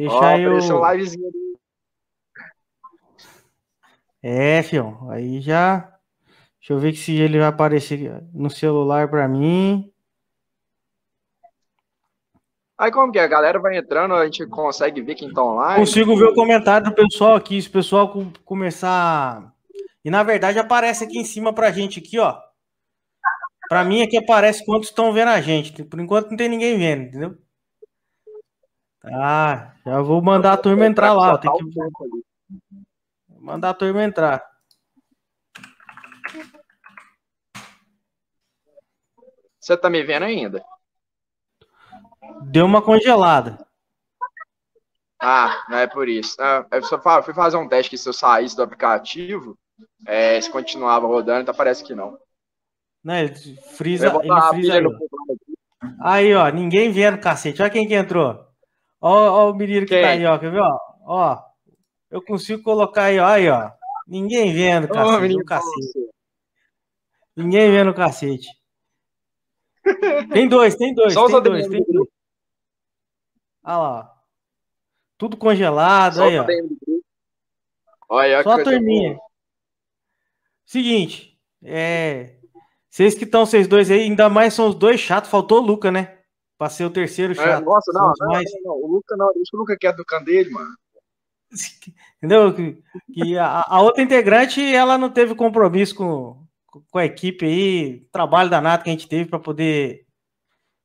Deixa oh, eu. Apareceu livezinho ali. É, fião. Aí já. Deixa eu ver se ele vai aparecer no celular para mim. Aí como que é? A galera vai entrando, a gente consegue ver quem tá online? Consigo ver o comentário do pessoal aqui, se o pessoal começar... E na verdade aparece aqui em cima pra gente aqui, ó. Pra mim aqui aparece quantos estão vendo a gente. Por enquanto não tem ninguém vendo, entendeu? Tá, já vou mandar a turma entrar lá. Tem que... Mandar a turma entrar. Você tá me vendo ainda? Deu uma congelada. Ah, não é por isso. Ah, eu só fui fazer um teste que se eu saísse do aplicativo, é, se continuava rodando, então parece que não. Não, ele frisa, ele frisa aí. aí, ó, ninguém vendo, cacete. Olha quem que entrou. Ó, ó o menino que tá aí, ó, quer ver, ó? Ó, eu consigo colocar aí, ó, aí, ó. Ninguém vendo, cacete. Oh, menino, cacete. Ninguém vendo, cacete. Tem dois, tem dois, Só tem dois, tem dois. Olha lá. Tudo congelado, Só aí, ó. Olha, Só a turminha. Boa. Seguinte, é... Vocês que estão, vocês dois aí, ainda mais são os dois chatos, faltou o Luca, né? Pra ser o terceiro é, chato. É, nossa, não, não, mais... não, não, o Luca não, deixa o Luca quieto do canto dele, mano. Entendeu? Que, que a, a, outra integrante, ela não teve compromisso com, com a equipe aí, trabalho danado que a gente teve para poder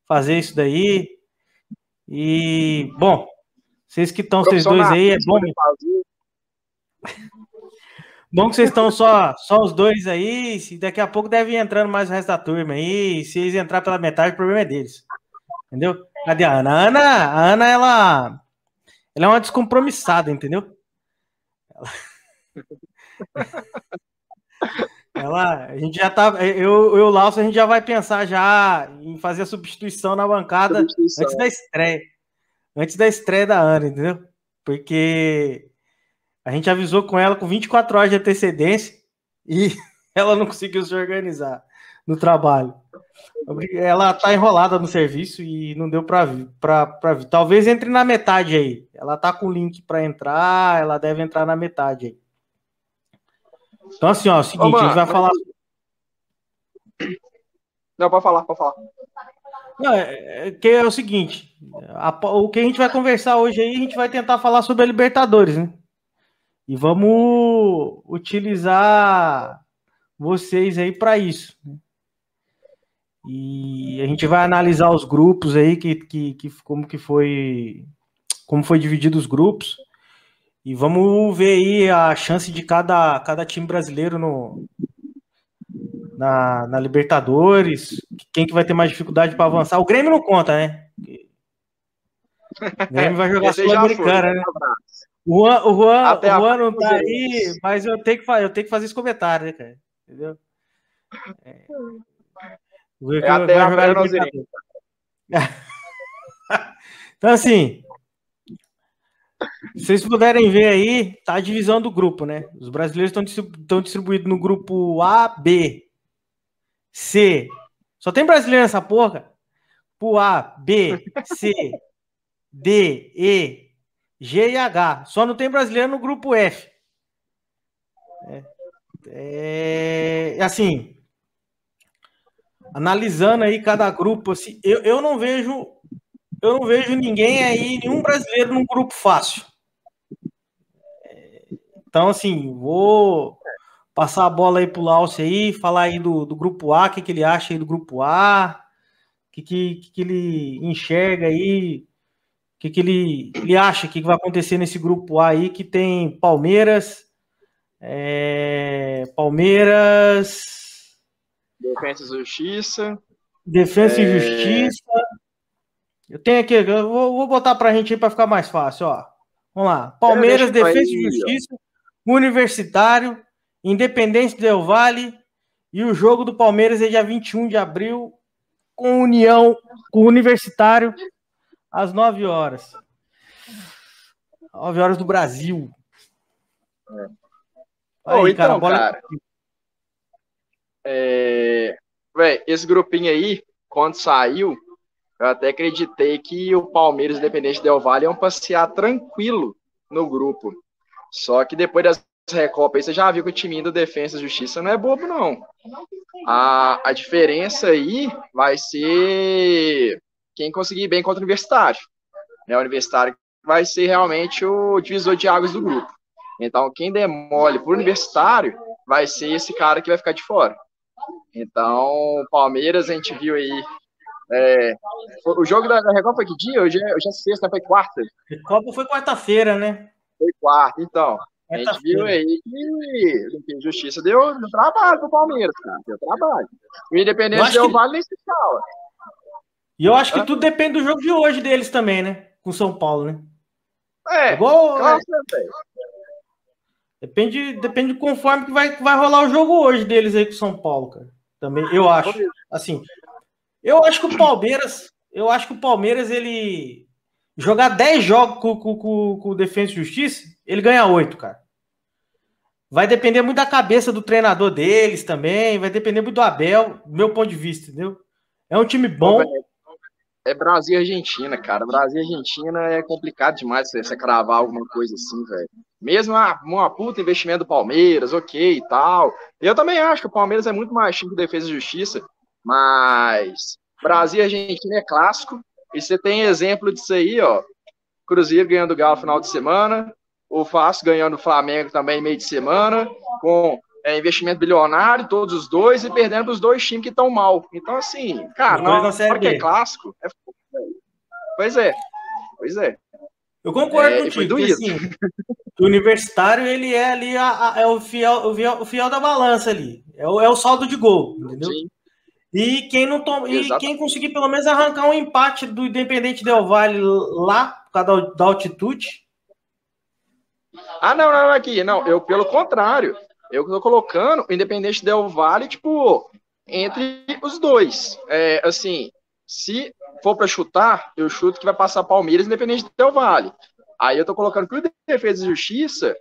fazer isso daí. E, bom, vocês que estão, vocês dois aí, é bom. Bom que vocês estão só, só os dois aí. Daqui a pouco deve ir entrando mais o resto da turma aí. Se eles entrar pela metade, o problema é deles. Entendeu? Cadê a Ana? A Ana, a Ana ela, ela é uma descompromissada, entendeu? Ela... Ela, a gente já tá, eu e o Lauso, a gente já vai pensar já em fazer a substituição na bancada substituição. antes da estreia. Antes da estreia da Ana, entendeu? Porque a gente avisou com ela com 24 horas de antecedência e ela não conseguiu se organizar no trabalho. Ela tá enrolada no serviço e não deu para vir, para vir. Talvez entre na metade aí. Ela tá com o link para entrar, ela deve entrar na metade aí. Então, assim, ó, é o seguinte, a gente vai falar. Não, pode falar, pode falar. Não, é, é, que é o seguinte: a, o que a gente vai conversar hoje aí, a gente vai tentar falar sobre a Libertadores, né? E vamos utilizar vocês aí para isso. Né? E a gente vai analisar os grupos aí, que, que, que, como que foi. Como foi dividido os grupos. E vamos ver aí a chance de cada, cada time brasileiro no, na, na Libertadores. Quem que vai ter mais dificuldade para avançar? O Grêmio não conta, né? O Grêmio vai jogar Sul-Americana, né? O Juan, o Juan, o Juan não tá aí, mas eu tenho, que, eu tenho que fazer esse comentário, né, cara? Entendeu? É. É até vai jogar então, assim, se vocês puderem ver aí, tá a divisão do grupo, né? Os brasileiros estão distribuídos no grupo A, B, C. Só tem brasileiro nessa porra? Pro A, B, C, D, E, G e H. Só não tem brasileiro no grupo F. É, é, assim, analisando aí cada grupo, assim, eu, eu não vejo eu não vejo ninguém aí, nenhum brasileiro num grupo fácil. Então, assim, vou passar a bola aí pro Laucio aí, falar aí do, do grupo A, o que, que ele acha aí do grupo A, o que, que, que, ele enxerga aí, o que, que ele, ele acha que vai acontecer nesse grupo A aí, que tem Palmeiras, é, Palmeiras. Defesa e Justiça. Defesa é... e Justiça. Eu tenho aqui, eu vou, vou botar pra gente aí pra ficar mais fácil, ó. Vamos lá. Palmeiras, Defesa e Justiça, Universitário, Independente Del Vale e o jogo do Palmeiras é dia 21 de abril com União, com o Universitário, às 9 horas. 9 horas do Brasil. É. Aí, oh, então, cara, bola... cara é... Esse grupinho aí, quando saiu, eu até acreditei que o Palmeiras Independente Del Valle iam passear tranquilo no grupo. Só que depois das Recopa aí, você já viu que o time do Defesa e Justiça não é bobo, não. A, a diferença aí vai ser quem conseguir bem contra o Universitário. Né? O Universitário vai ser realmente o divisor de águas do grupo. Então, quem demole para o Universitário vai ser esse cara que vai ficar de fora. Então, Palmeiras, a gente viu aí. É, o jogo da, da Recopa foi que dia? Hoje é, hoje é sexta, foi quarta. Recopa foi quarta-feira, né? Foi quarta, então. A gente viu aí que Justiça deu, deu trabalho pro Palmeiras, cara. Deu trabalho. O Independente deu que... vale nem se fala. E eu acho que tudo depende do jogo de hoje deles também, né? Com São Paulo, né? É, Igual, claro, é, Depende, depende de conforme que vai, vai rolar o jogo hoje deles aí com São Paulo, cara. Também, eu acho. Assim, eu acho que o Palmeiras, eu acho que o Palmeiras, ele jogar 10 jogos com, com, com, com o Defesa e Justiça, ele ganha 8, cara. Vai depender muito da cabeça do treinador deles também, vai depender muito do Abel, do meu ponto de vista, entendeu? É um time bom. É Brasil e Argentina, cara. Brasil e Argentina é complicado demais você, você cravar alguma coisa assim, velho. Mesmo uma, uma puta investimento do Palmeiras, ok e tal. Eu também acho que o Palmeiras é muito mais time que defesa e justiça, mas Brasil e Argentina é clássico. E você tem exemplo disso aí, ó. Cruzeiro ganhando o Galo final de semana, o Fácil ganhando o Flamengo também meio de semana, com é, investimento bilionário, todos os dois, e perdendo os dois times que estão mal. Então, assim, cara, não, não que é clássico. É... Pois é, pois é. Eu concordo é, contigo. Que, assim, o universitário, ele é ali a, a, é o fiel, o, fiel, o fiel da balança ali. É o, é o saldo de gol, entendeu? Sim. E quem não toma, e quem conseguir pelo menos arrancar um empate do Independente Del Vale lá, por causa da, da altitude. Ah, não, não, aqui, não, eu pelo contrário, eu tô colocando o Independente Del Vale, tipo, entre os dois. É, assim, se for para chutar, eu chuto que vai passar Palmeiras Independente Del Vale. Aí eu tô colocando que o Defesa e Justiça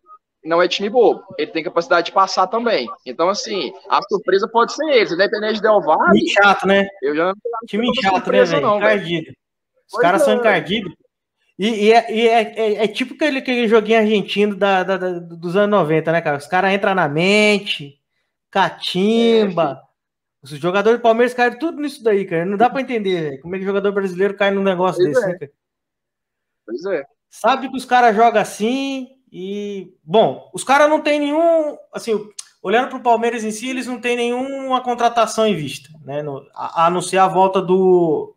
não é time bobo. Ele tem capacidade de passar também. Então, assim, a surpresa pode ser eles. Independente Del Valle. Time chato, né? Eu já não time chato, né, velho? Encardido. Os caras é. são encardidos. E, e, é, e é, é, é, tipo aquele, aquele joguinho argentino da, da, da, dos anos 90, né, cara? Os caras entram na mente, catimba. É, os jogadores do Palmeiras caem tudo nisso daí, cara. Não dá pra entender, véio. Como é que o jogador brasileiro cai num negócio pois desse, é. né, cara? Pois é. Sabe que os caras jogam assim, e, bom, os caras não tem nenhum. Assim, olhando para o Palmeiras em si, eles não têm nenhuma contratação em vista, né? No, a, a anunciar a volta do,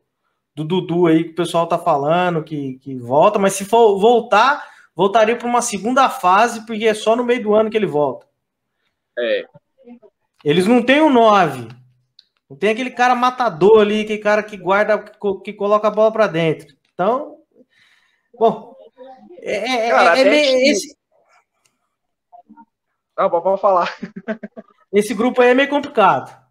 do Dudu aí, que o pessoal tá falando, que, que volta, mas se for voltar, voltaria para uma segunda fase, porque é só no meio do ano que ele volta. É. Eles não têm o um 9. Não tem aquele cara matador ali, aquele cara que guarda, que coloca a bola para dentro. Então, bom, é, é, é, Cara, é meio, esse... Não, pode falar. Esse grupo aí é meio complicado.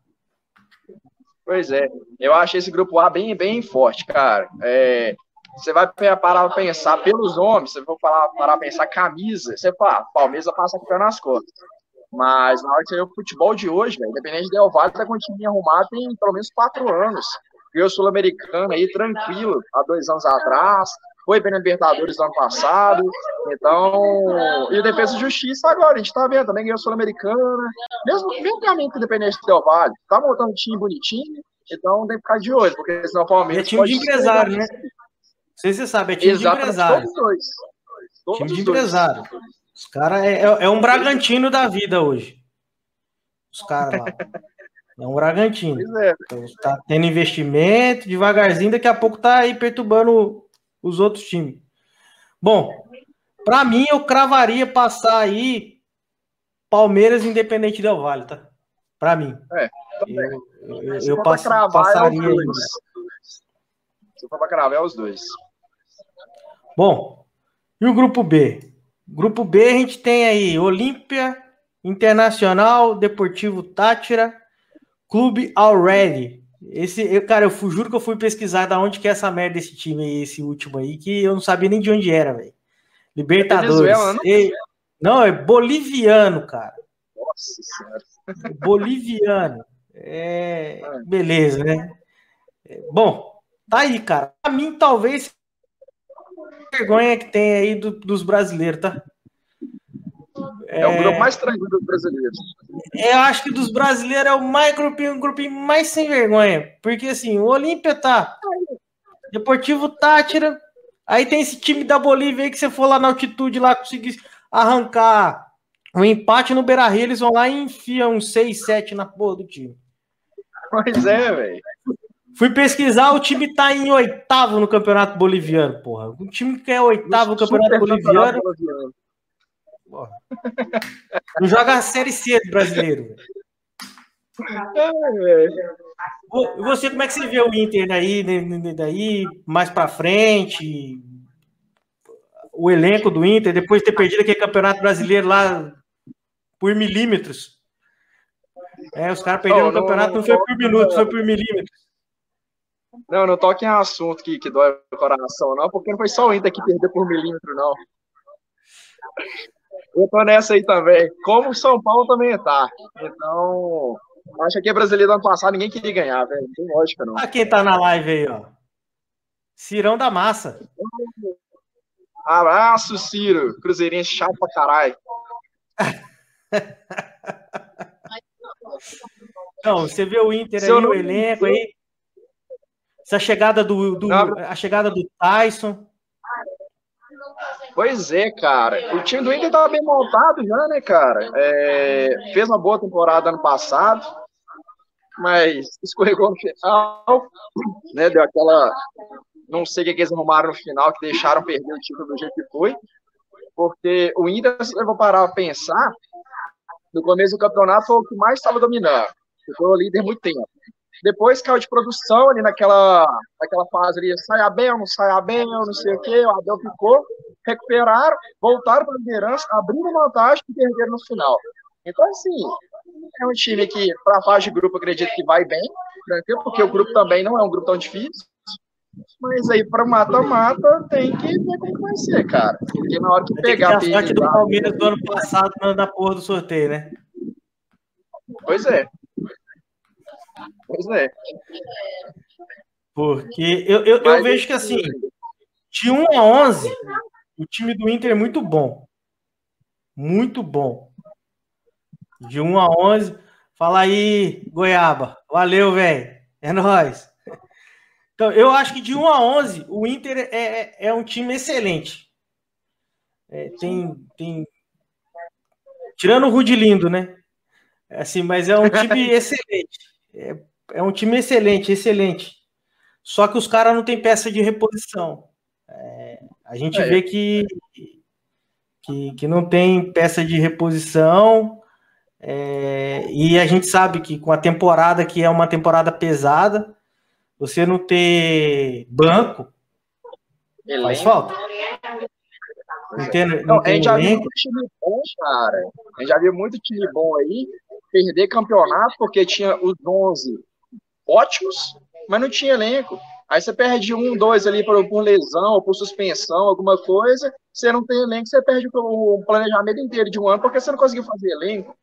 Pois é, eu acho esse grupo A bem, bem forte, cara. É, você vai parar para pensar pelos homens, você vai parar para pensar camisa, você fala, ah, Palmeiras passa aqui nas costas. Mas na hora que você vê o futebol de hoje, véio, independente de Valle, tá com o time arrumado tem pelo menos quatro anos. o Sul-Americano aí tranquilo, há dois anos atrás foi bem na Libertadores no ano passado. Então, e o Defesa de Justiça agora, a gente tá vendo, também ganhou Sul-Americana. Mesmo, mesmo caminho que o Independente Del Vale, tá montando um time bonitinho, então tem que ficar de olho, porque senão o Palmeiras. É time de empresário, né? Não sei se você sabe, é time Exatamente, de empresário. Todos dois. Todos time de dois. empresário. Os caras é, é, é, um Bragantino da vida hoje. Os caras lá. É um Bragantino. É. Então, tá tendo investimento, devagarzinho, daqui a pouco tá aí perturbando os outros times. Bom, para mim eu cravaria passar aí Palmeiras Independente Del Vale, tá? Para mim. É, eu, eu, eu pass, passaria é os Se for para cravar, é os dois. Bom, e o grupo B? Grupo B a gente tem aí Olímpia, Internacional, Deportivo Tátira, Clube Already, esse, eu, cara, eu juro que eu fui pesquisar da onde que é essa merda desse time aí, esse último aí, que eu não sabia nem de onde era, velho. Libertadores. É não? E, não, é boliviano, cara. Nossa senhora. Boliviano. É, beleza, né? Bom, Tá aí, cara. Pra mim, talvez vergonha que tem aí do, dos brasileiros, tá? É, é o grupo mais tranquilo dos brasileiros. Eu acho que dos brasileiros é o mais grupinho, um grupinho mais sem vergonha. Porque assim, o Olímpia tá. Deportivo Tátira. Aí tem esse time da Bolívia aí que você for lá na altitude lá conseguir arrancar um empate no Beira Rio, eles vão lá e enfiam um 6, 7 na porra do time. Pois é, velho. Fui pesquisar, o time tá em oitavo no Campeonato Boliviano, porra. Um time que é oitavo no Campeonato Boliviano. Porra. Não joga a Série C do brasileiro. E você, como é que você vê o Inter daí, daí mais para frente? O elenco do Inter, depois de ter perdido aquele campeonato brasileiro lá por milímetros. É, os caras perderam oh, o campeonato, não, não, foi por minutos, foi por milímetros. Não, não toque em assunto que, que dói o coração, não, porque não foi só o Inter que perdeu por milímetro, não. Eu tô nessa aí também. Como o São Paulo também tá. Então, acho que a brasileiro do ano passado ninguém queria ganhar, velho. Não tem lógica, não. Ah, quem tá na live aí, ó. Cirão da Massa. Abraço, Ciro. Cruzeirense chato pra caralho. Não, você vê o Inter aí, o elenco aí. Essa chegada do, do a chegada do Tyson. Pois é, cara. O time do Inter tava bem montado já, né, cara? É, fez uma boa temporada ano passado, mas escorregou no final, né? Deu aquela. Não sei o que eles arrumaram no final, que deixaram perder o título do jeito que foi. Porque o Inter, se eu vou parar a pensar, no começo do campeonato foi o que mais estava dominando. Ficou líder muito tempo. Depois caiu de produção ali naquela, naquela fase ali, sai a bem, não sai a bem, não sei o quê, o Abel ficou, recuperaram, voltaram para a liderança, abriram vantagem e perderam no final. Então, assim, é um time que, para a fase de grupo, acredito que vai bem, tranquilo, porque o grupo também não é um grupo tão difícil. Mas aí, para mata-mata, tem que ver como vai ser, cara. Porque na hora que pegar. Que a sorte do Palmeiras do ano passado na porra do sorteio, né? Pois é. Pois é. Porque eu, eu, eu vejo que assim, de 1 a 11, o time do Inter é muito bom. Muito bom. De 1 a 11. Fala aí, Goiaba. Valeu, velho. É nóis. Então, eu acho que de 1 a 11, o Inter é, é, é um time excelente. É, tem, tem. Tirando o Rudilindo, né? É assim, mas é um time excelente. É, é um time excelente, excelente. Só que os caras não têm peça de reposição. É, a gente é. vê que, que, que, não tem peça de reposição. É, e a gente sabe que com a temporada, que é uma temporada pesada, você não ter banco Elenco. faz falta. Entendo, não, a gente já viu muito time bom, cara. A gente já viu muito time bom aí perder campeonato porque tinha os 11 ótimos, mas não tinha elenco. Aí você perde um, dois ali por, por lesão ou por suspensão, alguma coisa, você não tem elenco, você perde o planejamento inteiro de um ano porque você não conseguiu fazer elenco.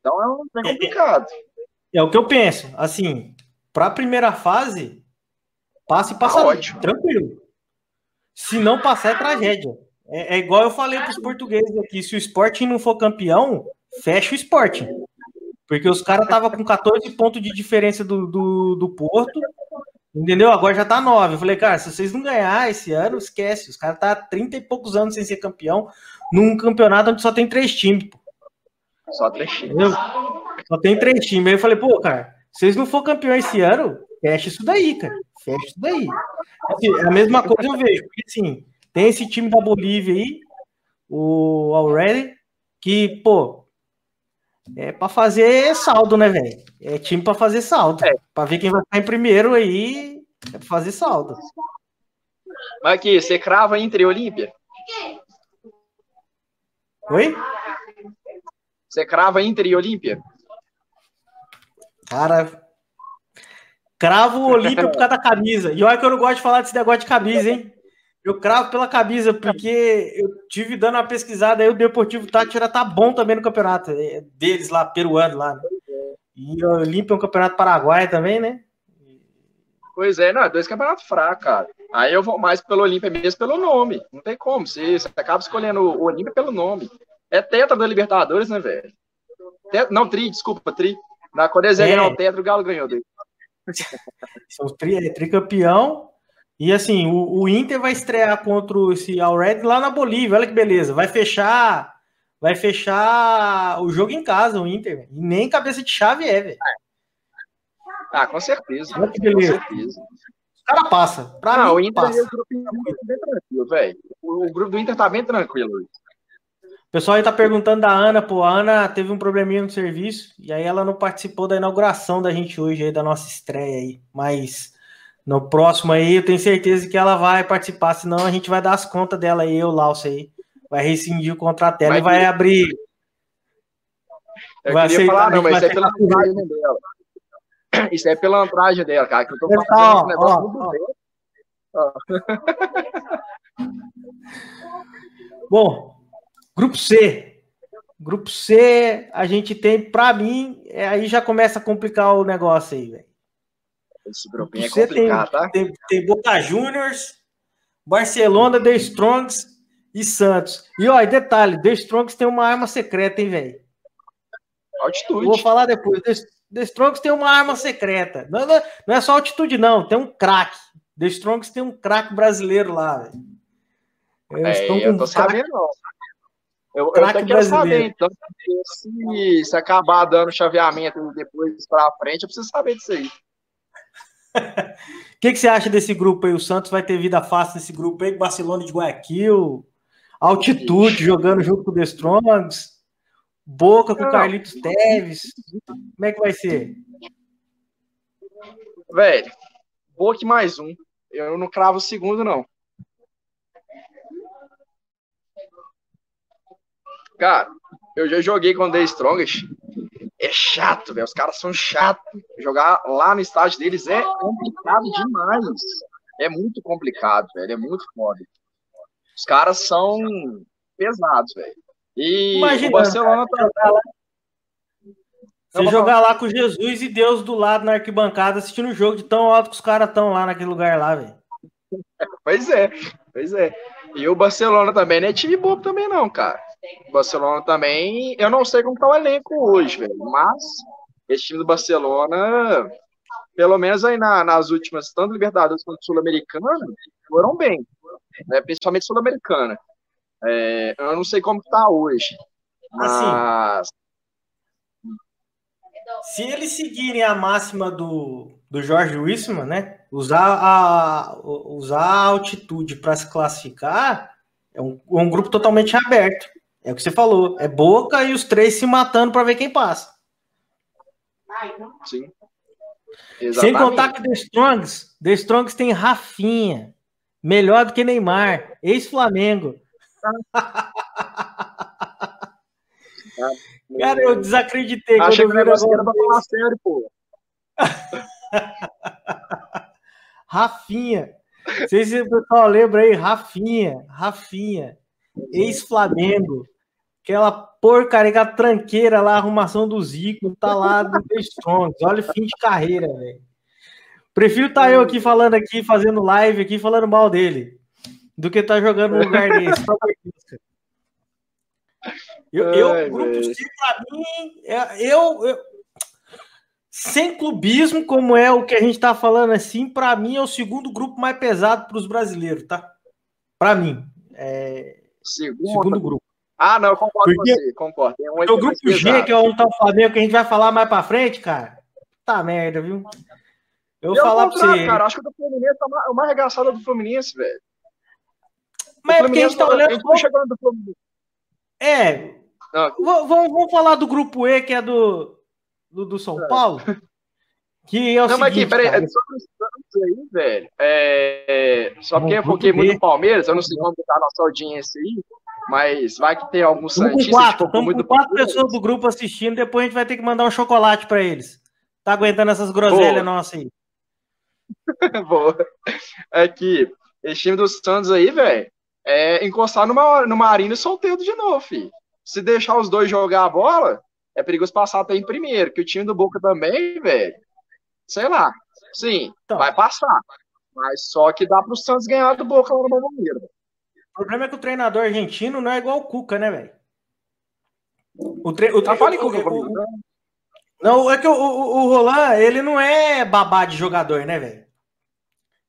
Então é, um, é complicado. É, é, o que eu penso. Assim, para a primeira fase, passe e passa tá ótimo. tranquilo. Se não passar, é tragédia. É, é igual eu falei para os portugueses aqui: se o Sporting não for campeão, fecha o Sporting. Porque os caras estavam com 14 pontos de diferença do, do, do, Porto, entendeu? Agora já tá 9. Eu falei, cara, se vocês não ganhar esse ano, esquece. Os caras tá 30 e poucos anos sem ser campeão, num campeonato onde só tem três times, pô. Só três times. Entendeu? Só tem três times. Aí eu falei, pô, cara, se vocês não for campeão esse ano, fecha isso daí, cara. Fecha isso daí. Assim, é a mesma coisa eu vejo, porque assim, tem esse time da Bolívia aí, o Already, que, pô, é para fazer saldo, né, velho? É time para fazer saldo. É. Para ver quem vai ficar em primeiro aí, é pra fazer saldo. Mas aqui, você crava Inter e Olímpia? Oi? Você crava Inter e Olímpia? Cara, cravo o Olímpia por causa da camisa. E olha que eu não gosto de falar desse negócio de camisa, hein? Eu cravo pela camisa, porque eu tive dando uma pesquisada aí, o Deportivo Tátira tá bom também no campeonato é, deles lá, peruano lá. Né? E o Olímpia é um campeonato paraguaio também, né? Pois é, não, é dois campeonatos fracos, cara. Aí eu vou mais pelo Olímpia mesmo pelo nome. Não tem como. Você, você acaba escolhendo o Olímpia pelo nome. É tetra da Libertadores, né, velho? Não, tri, desculpa, tri. Na, quando eles é. o tetra, o Galo ganhou dele. São tri, é tricampeão. E assim, o, o, Inter vai estrear contra esse All Red lá na Bolívia. Olha que beleza. Vai fechar. Vai fechar o jogo em casa, o Inter. E nem cabeça de chave é, velho. Ah, com certeza. Com certeza. O cara passa. Pra não, mim, o Inter passa. o grupo tá bem tranquilo, velho. O, grupo do Inter tá bem tranquilo. O pessoal aí tá perguntando da Ana, pô, a Ana teve um probleminha no serviço e aí ela não participou da inauguração da gente hoje aí, da nossa estreia aí, mas no próximo aí eu tenho certeza que ela vai participar, senão a gente vai dar as contas dela aí, eu, Laucio aí, vai rescindir o contrato dela e vai abrir... Eu vai queria aceitar, falar, não, mas isso é pela dela. Isso é pilantragem dela, cara, que eu tô falando esse negócio ó, ó. Bom, grupo C. Grupo C, a gente tem, para mim, é, aí já começa a complicar o negócio aí, velho. Esse grupinho grupo é complicado, tem, tá? Tem, tem Boca Juniors, Barcelona, The Strongs e Santos. E ó, detalhe, The Strongs tem uma arma secreta, hein, velho? Altitude. Vou falar depois. The Strongest tem uma arma secreta. Não, não, não é só altitude, não. Tem um craque. The Strongest tem um craque brasileiro lá. É, eu tô sabendo, não. Eu, eu até quero saber, então, se, se acabar dando chaveamento depois para frente, eu preciso saber disso aí. O que, que você acha desse grupo aí? O Santos vai ter vida fácil nesse grupo aí, Barcelona de Guayaquil, altitude, jogando junto com o The Strongs. Boca com o Carlitos Teves. Como é que vai ser? Velho, Boca mais um. Eu não cravo o segundo, não. Cara, eu já joguei com o The Strongest. É chato, velho. Os caras são chatos. Jogar lá no estádio deles é complicado demais. É muito complicado, velho. É muito foda. Os caras são pesados, velho. E Imagina, o Barcelona tá... jogar lá, você jogar lá com Jesus e Deus do lado na arquibancada assistindo o jogo de tão alto que os caras estão lá naquele lugar lá, velho. Pois é, pois é. E o Barcelona também não é time bobo também não, cara. Barcelona também, eu não sei como tá o elenco hoje, velho, mas esse time do Barcelona, pelo menos aí na, nas últimas, tanto Libertadores quanto Sul-Americana, foram bem, né? principalmente Sul-Americana. É, eu não sei como está hoje. Assim, mas... Assim, se eles seguirem a máxima do, do Jorge Wissman, né? Usar a, usar a altitude para se classificar, é um, é um grupo totalmente aberto. É o que você falou. É Boca e os três se matando para ver quem passa. Sim. Exatamente. Sem contar que The Strongs, The Strongs tem Rafinha, melhor do que Neymar, ex-Flamengo. Cara, eu desacreditei quando eu vi o negócio era pra falar sério, pô. Rafinha. Não sei se o pessoal lembra aí, Rafinha, Rafinha, ex-Flamengo. Aquela porcaria tranqueira lá, arrumação do Zico, tá lá do The Strongs. Olha o fim de carreira, velho. Prefiro estar tá eu aqui falando aqui, fazendo live aqui, falando mal dele do que tá jogando no lugar desse. eu, eu Ai, grupo C, pra mim, é, eu, eu, sem clubismo, como é o que a gente tá falando assim, para mim é o segundo grupo mais pesado para os brasileiros, tá? Para mim. É... Segundo, segundo grupo. Ah, não, eu concordo Porque, com você, concordo. Um o grupo G, que é o Flamengo, que a gente vai falar mais para frente, cara. Tá merda, viu? Eu vou falar para você. Cara, acho que o do Fluminense é o mais arregaçado do Fluminense, velho. Mas é porque a gente tá olhando. Tá chegando do Fluminense. É. Vamos, vamos falar do grupo E, que é do, do, do São é. Paulo. Que é o não, seguinte, mas aqui, peraí, cara, só aí, velho. É, só porque eu foquei muito no Palmeiras, eu não sei como tá a nossa audiência aí, mas vai que tem alguns Santistas quatro, que muito com quatro pessoas do grupo assistindo, depois a gente vai ter que mandar um chocolate para eles. Tá aguentando essas groselhas nossas aí. Boa. É que esse time do Santos aí, velho, é encostar numa, numa arena e solteiro de novo, filho. Se deixar os dois jogar a bola, é perigoso passar até em primeiro, que o time do Boca também, velho, sei lá. Sim, então. vai passar. Mas só que dá pro Santos ganhar do Boca lá no Bomboneiro. O problema é que o treinador argentino não é igual o Cuca, né, velho? O, tre... o, tre... fala Cuca, o, Não, é que o, o, o Roland, ele não é babá de jogador, né, velho?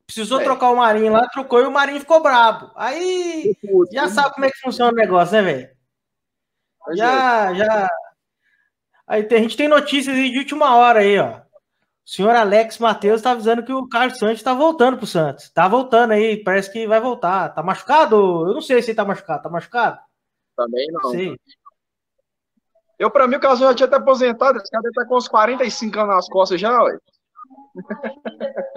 Precisou é. trocar o Marinho lá, trocou e o Marinho ficou brabo. Aí já sabe como é que funciona o negócio, né, velho? Já, é. já. Aí a gente tem notícias de última hora aí, ó. O senhor Alex Matheus está avisando que o Carlos Santos está voltando pro Santos. Tá voltando aí, parece que vai voltar. Tá machucado? Eu não sei se ele tá machucado. Tá machucado? Também não. Sei. Eu, pra mim, o Carlos já tinha até aposentado. Esse cara deve estar tá com uns 45 anos nas costas já, ué.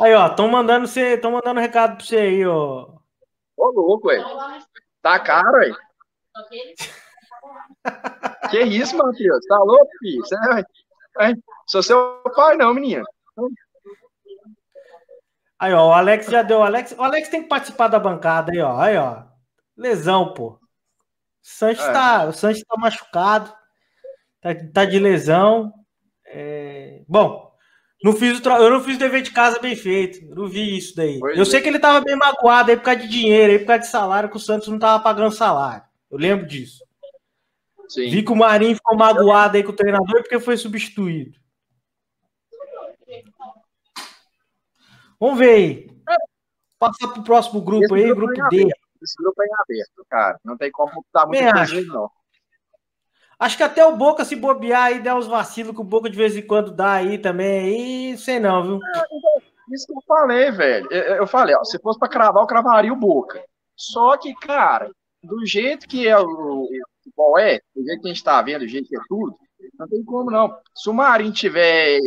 Aí, ó, estão mandando você, estão mandando recado para você aí, ó. Ô, louco, ué. Tá caro, ué. que isso, Matheus? Tá louco, filho? Você é... É, sou seu pai, não, menina. Aí, ó, o Alex já deu. O Alex, o Alex tem que participar da bancada aí, ó. Aí, ó. Lesão, pô. O Sanches, é. tá, o Sanches tá machucado. Tá, tá de lesão. É... Bom, não fiz o eu não fiz o dever de casa bem feito. Não vi isso daí. Pois eu é. sei que ele tava bem magoado aí por causa de dinheiro, aí por causa de salário, que o Santos não tava pagando salário. Eu lembro disso. Sim. Vi que o Marinho ficou magoado aí com o treinador porque foi substituído. Vamos ver aí. Passar para o próximo grupo Esse aí, grupo, grupo D. Esse grupo é aberto, cara. Não tem como estar muito acho. não. Acho que até o Boca se bobear aí, der uns vacilos que o Boca de vez em quando dá aí também. Aí, sei não, viu? É, então, isso que eu falei, velho. Eu falei, ó, se fosse para cravar, eu cravaria o Boca. Só que, cara, do jeito que é o, futebol é, do jeito que a gente está vendo, do jeito que é tudo, não tem como não. Se o Marinho tiver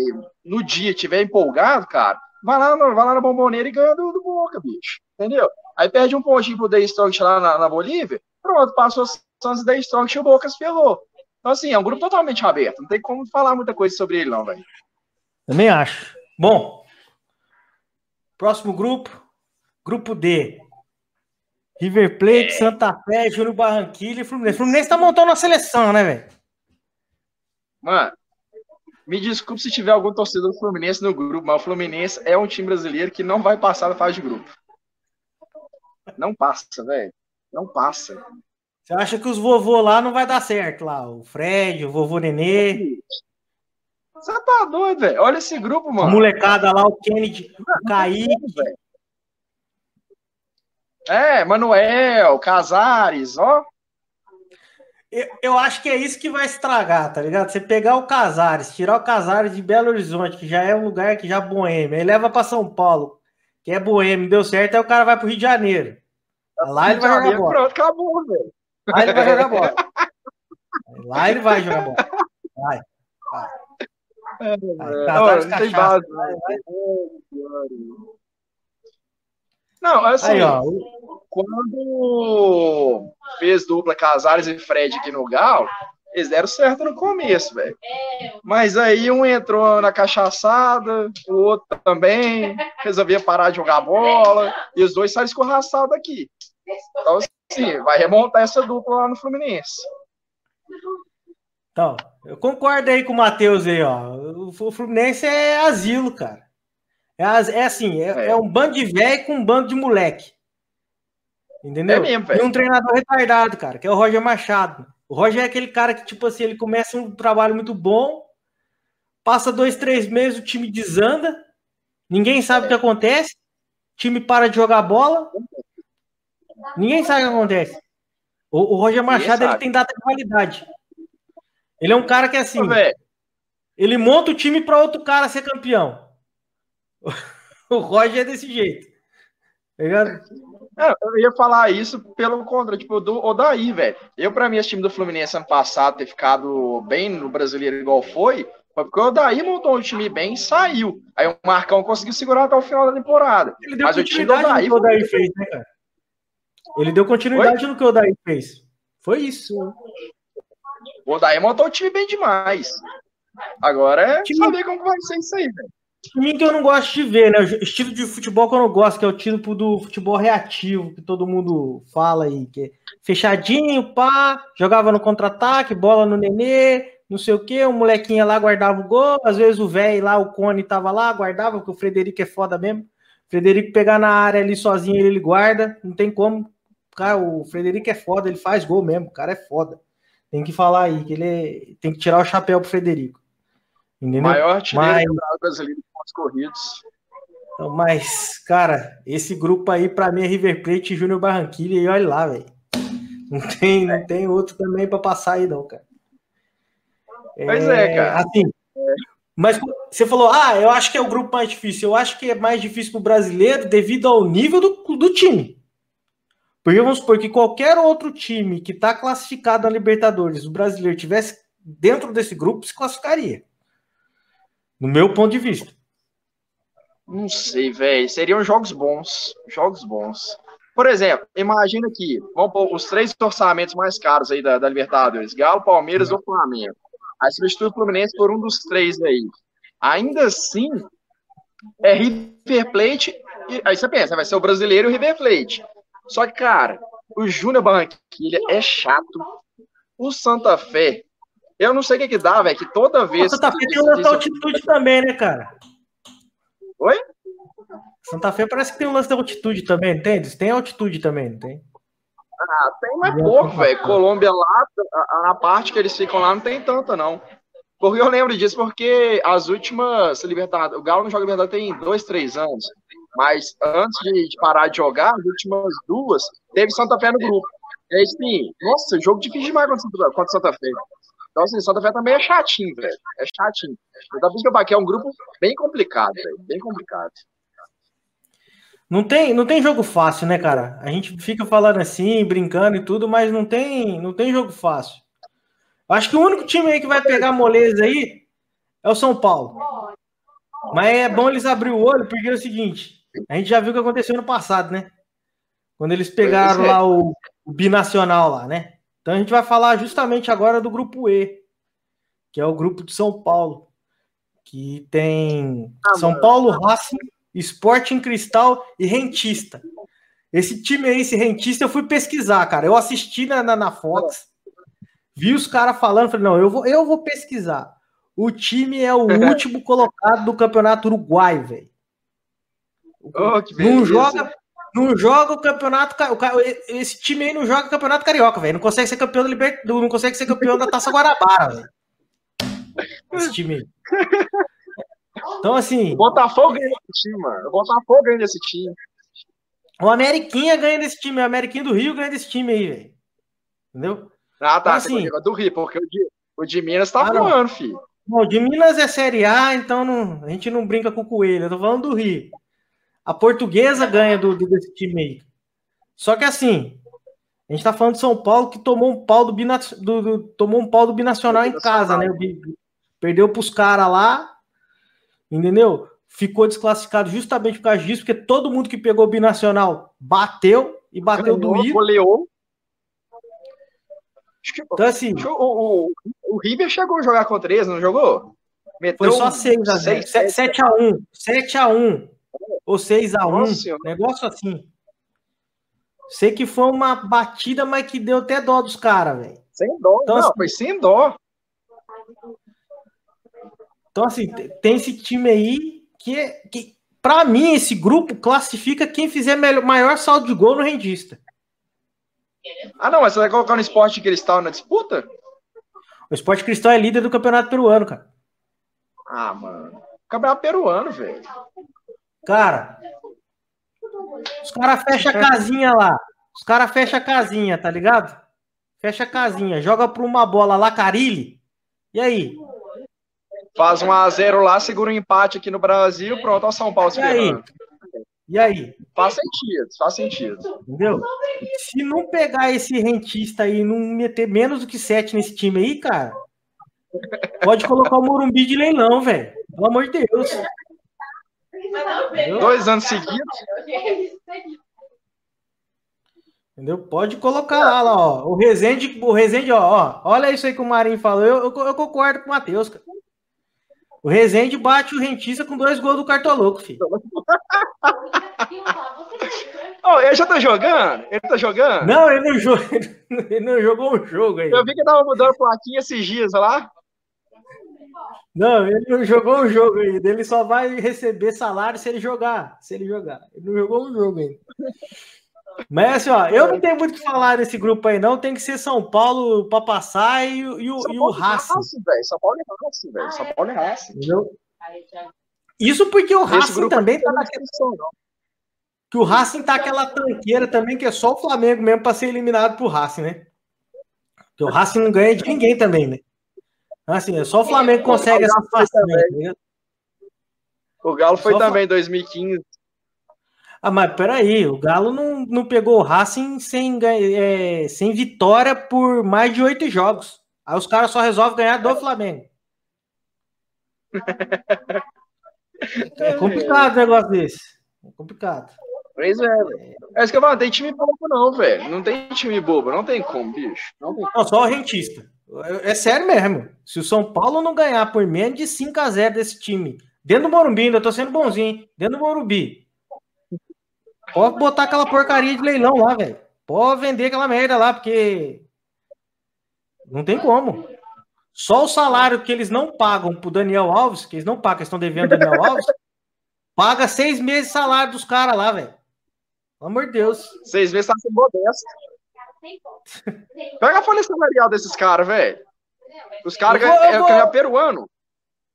no dia, tiver empolgado, cara, vai lá, vai lá na bomboneira e ganha do, do Boca, bicho. Entendeu? Aí perde um pontinho pro Day Strong lá na, na Bolívia, pronto, passou Santos Day Strong e o Boca se ferrou. Então, assim, é um grupo totalmente aberto. Não tem como falar muita coisa sobre ele, não, velho. Também acho. Bom, próximo grupo, grupo D. River Plate, é. Santa Fé, Júnior Barranquilla e Fluminense. Fluminense tá montando uma seleção, né, velho? Mano, me desculpe se tiver algum torcedor do Fluminense no grupo, mas o Fluminense é um time brasileiro que não vai passar da fase de grupo. Não passa, velho. Não passa. Você acha que os vovô lá não vai dar certo lá? O Fred, o vovô Nenê. Você tá doido, velho? Olha esse grupo, mano. A molecada lá, o Kennedy, o Kaique. É, Manuel, Casares, ó. Eu, eu, acho que é isso que vai estragar, tá ligado? Você pegar o Casares, tirar o Casares de Belo Horizonte, que já é um lugar que já é boêmio, aí leva para São Paulo, que é boêmio, deu certo, aí o cara vai pro Rio de Janeiro. Lá ele vai jogar bola. Pronto, acabou, velho. Lá ele vai jogar bola. Lá ele vai jogar bola. Vai. vai. É, vai. Não tem base. Vai, vai. Não, assim, Aí, ó. quando fez dupla Casares e Fred aqui no Gal, eles deram certo no começo, velho. Mas aí um entrou na cachaçada, o outro também, resolvia parar de jogar bola, e os dois saíram escorraçados aqui. Então, assim, vai remontar essa dupla lá no Fluminense. Então, eu concordo aí com o Matheus aí, ó. O Fluminense é asilo, cara. É, é assim, é, é. é, um bando de velho com um bando de moleque. Entendeu? É mesmo, e um treinador retardado, cara, que é o Roger Machado. O Roger é aquele cara que, tipo assim, ele começa um trabalho muito bom, passa dois, três meses, o time desanda, ninguém sabe o que acontece, o time para de jogar bola, ninguém sabe o que acontece. O, o Roger Machado ele tem data de validade. Ele é um cara que, assim, ele monta o time para outro cara ser campeão. o Roger é desse jeito. Tá é, eu ia falar isso pelo contrário, tipo, do Odaí, velho. Eu, pra mim, esse time do Fluminense ano passado ter ficado bem no brasileiro igual foi, foi porque o Odaí montou um time bem e saiu. Aí o Marcão conseguiu segurar até o final da temporada. Ele deu Mas continuidade o time do Odaí fez, né, cara? Ele deu continuidade foi? no que o Odaí fez. Foi isso. O Odaí montou o time bem demais. Agora é time... saber como vai ser isso aí, velho time que eu não gosto de ver, né? O estilo de futebol que eu não gosto, que é o tipo do futebol reativo, que todo mundo fala aí, que é fechadinho, pá, jogava no contra-ataque, bola no nenê, não sei o que, o molequinho lá guardava o gol, às vezes o velho lá, o Cone tava lá, guardava, porque o Frederico é foda mesmo. O Frederico pegar na área ali sozinho, ele, ele guarda, não tem como. Cara, o Frederico é foda, ele faz gol mesmo, o cara é foda. Tem que falar aí, que ele é... tem que tirar o chapéu pro Frederico. Entendeu? Maior mas... brasileiro com os corridos. Então, mas, cara, esse grupo aí, para mim, é River Plate e Júnior Barranquilla, e olha lá, velho. Não tem, não tem outro também para passar aí, não, cara. Pois é, é cara. Assim, mas você falou, ah, eu acho que é o grupo mais difícil. Eu acho que é mais difícil para o brasileiro devido ao nível do, do time. Porque vamos supor que qualquer outro time que está classificado na Libertadores, o brasileiro tivesse dentro desse grupo, se classificaria. No meu ponto de vista. Não sei, velho. Seriam jogos bons. Jogos bons. Por exemplo, imagina aqui, vamos pôr os três orçamentos mais caros aí da, da Libertadores: Galo, Palmeiras uhum. ou Flamengo. Aí substitui o Fluminense por um dos três aí. Ainda assim, é River Plate. E, aí você pensa, vai ser o brasileiro e o River Plate. Só que, cara, o Júnior Barranquilha é chato. O Santa Fé, eu não sei o que, que dá, velho, que toda vez. O Santa Fé tem da altitude também, né, cara? Oi? Santa Fé parece que tem um lance da altitude também, entende? Tem altitude também, não tem? Ah, tem mais pouco, velho. Colômbia lá, a, a, parte que eles ficam lá não tem tanta, não. Porque eu lembro disso, porque as últimas Libertadores, o Galo não joga Libertadores tem dois, três anos. Mas antes de, de, parar de jogar, as últimas duas, teve Santa Fé no grupo. Aí, assim, nossa, jogo difícil demais contra contra Santa Fé. Então, assim, Santa Fé também é chatinho, velho. É chatinho. O da Busca Baquê é um grupo bem complicado, velho. Bem complicado. Não tem, não tem jogo fácil, né, cara? A gente fica falando assim, brincando e tudo, mas não tem, não tem jogo fácil. Acho que o único time aí que vai pegar moleza aí é o São Paulo. Mas é bom eles abrir o olho, porque é o seguinte, a gente já viu o que aconteceu no passado, né? Quando eles pegaram lá o, o binacional lá, né? Então a gente vai falar justamente agora do grupo E, que é o grupo de São Paulo, que tem ah, São mano. Paulo, Racing, Sporting Cristal e Rentista. Esse time aí, esse Rentista, eu fui pesquisar, cara. Eu assisti na, na, na Fox, vi os caras falando, falei, não, eu vou, eu vou pesquisar. O time é o último colocado do Campeonato Uruguai, velho. Oh, não joga, não joga o campeonato. Esse time aí não joga o campeonato carioca, velho. Não consegue ser campeão do Libertadores, não consegue ser campeão da Taça Guarabara, velho. Esse time aí. Então, assim. O Botafogo ganha esse time, mano. O Botafogo ganha desse time. O Ameriquinha ganha desse time. O Ameriquinha do Rio ganha desse time aí, velho. Entendeu? Ah, tá. Então, assim, do Rio, porque o de, o de Minas tá ah, voando, filho. Não, de Minas é Série A, então não, a gente não brinca com o Coelho. Eu tô falando do Rio. A portuguesa ganha do, do, desse time aí. Só que assim, a gente tá falando de São Paulo que tomou um pau do, do, do tomou um pau do binacional em casa, né? Perdeu pros caras lá, entendeu? Ficou desclassificado justamente por causa disso, porque todo mundo que pegou o binacional bateu e bateu Ganhou, doído. Goleou. Então, assim. O, o, o River chegou a jogar contra eles, não jogou? Meteu foi só 6 a 0 7 a 1 7 a 1 ou 6 a 1 negócio assim. Sei que foi uma batida, mas que deu até dó dos caras, velho. Sem dó, então, não, assim, foi sem dó. Então, assim, tem esse time aí que, é, que para mim, esse grupo classifica quem fizer melhor, maior saldo de gol no rendista. Ah, não, mas você vai colocar no esporte cristal na disputa? O esporte cristal é líder do campeonato peruano, cara. Ah, mano. Campeonato peruano, velho. Cara, os caras fecham a casinha lá. Os caras fecham a casinha, tá ligado? Fecha a casinha, joga pra uma bola lá, Carilli. E aí? Faz um a 0 lá, segura um empate aqui no Brasil, pronto, ó São Paulo e aí? E aí? Faz sentido, faz sentido. Entendeu? Se não pegar esse rentista aí e não meter menos do que 7 nesse time aí, cara, pode colocar o Morumbi de leilão, velho. Pelo amor de Deus. Dois anos seguidos. Entendeu? Pode colocar lá, lá, ó. O Rezende, o Rezende, ó, ó, olha isso aí que o Marinho falou. Eu, eu, eu concordo com o Matheus, cara. O Rezende bate o Rentista com dois gols do Cartoloco, filho. oh, ele já tá jogando? Ele tá jogando? Não, ele não, jogou, ele não jogou um jogo aí. Eu vi que tava mudando plaquinha esses dias lá. Não, ele não jogou um jogo ainda. Ele só vai receber salário se ele jogar. Se ele jogar. Ele não jogou um jogo ainda. Mas assim, ó, eu não tenho muito o que falar nesse grupo aí, não. Tem que ser São Paulo para passar e, e, o, e o Racing. São Paulo é Racing, velho. São Paulo é Racing. Entendeu? Isso porque o Racing também tá na questão, Que o Racing tá aquela tanqueira também, que é só o Flamengo mesmo para ser eliminado pro Racing, né? Porque o Racing não ganha de ninguém também, né? Assim, é só o Flamengo consegue essa facilidade. O Galo foi só também em 2015. Ah, mas peraí, o Galo não, não pegou o Racing sem, é, sem vitória por mais de oito jogos. Aí os caras só resolvem ganhar do Flamengo. É complicado o negócio desse. É complicado. Pois é, velho. É isso que eu falo, não tem time bobo, não, velho. Não tem time bobo, não tem como, bicho. Não, tem não só o rentista. É, é sério mesmo. Se o São Paulo não ganhar por menos de 5 a 0 desse time, dentro do Morumbi, ainda tô sendo bonzinho, dentro do Morumbi. Pode botar aquela porcaria de leilão lá, velho. Pode vender aquela merda lá, porque não tem como. Só o salário que eles não pagam pro Daniel Alves, que eles não pagam, eles estão devendo Daniel Alves, paga seis meses de salário dos caras lá, velho. Pelo amor de Deus. Seis meses tá sendo modesto. Pega a folha salarial desses caras, velho. Os caras ganham é, peruano.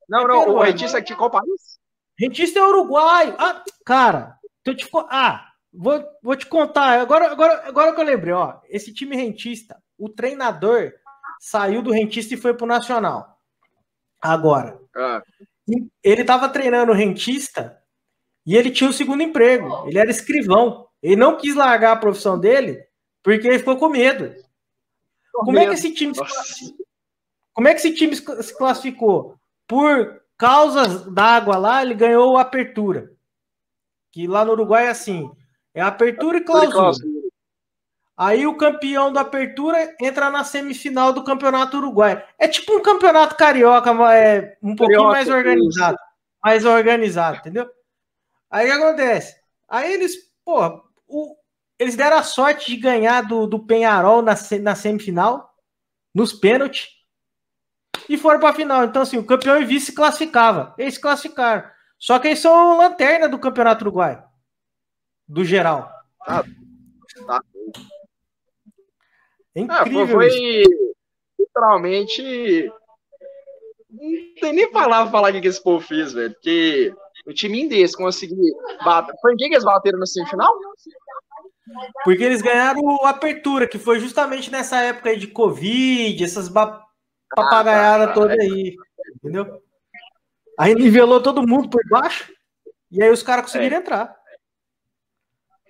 Não, é não, peruano. o rentista aqui, qual país? Rentista é uruguaio. Ah, cara, tô te, ah, vou, vou te contar. Agora, agora, agora que eu lembrei, ó. Esse time rentista, o treinador saiu do rentista e foi pro Nacional. Agora. Ah. Ele tava treinando rentista e ele tinha o um segundo emprego. Ele era escrivão. Ele não quis largar a profissão dele porque ele ficou com medo. Com como medo. é que esse time se Como é que esse time se classificou? Por causas d'água lá, ele ganhou a apertura. Que lá no Uruguai é assim: é apertura e clausura. Aí o campeão da apertura entra na semifinal do campeonato uruguai. É tipo um campeonato carioca, é um pouquinho carioca, mais organizado. Isso. Mais organizado, entendeu? Aí o que acontece? Aí eles, pô, o, eles deram a sorte de ganhar do, do Penharol na, na semifinal, nos pênaltis, e foram para a final. Então, assim, o campeão e vice classificava. Eles classificaram. Só que eles são lanterna do campeonato uruguai. Do geral. Tá, tá. É incrível. Ah, foi, foi literalmente. Não tem nem palavra falar o que esse povo fez, velho. Porque o time desse conseguir bater. Foi quem que eles bateram na semifinal? Porque eles ganharam a apertura, que foi justamente nessa época aí de Covid, essas papagaiadas ah, tá, tá. todas aí. Entendeu? Aí nivelou todo mundo por baixo. E aí os caras conseguiram é. entrar.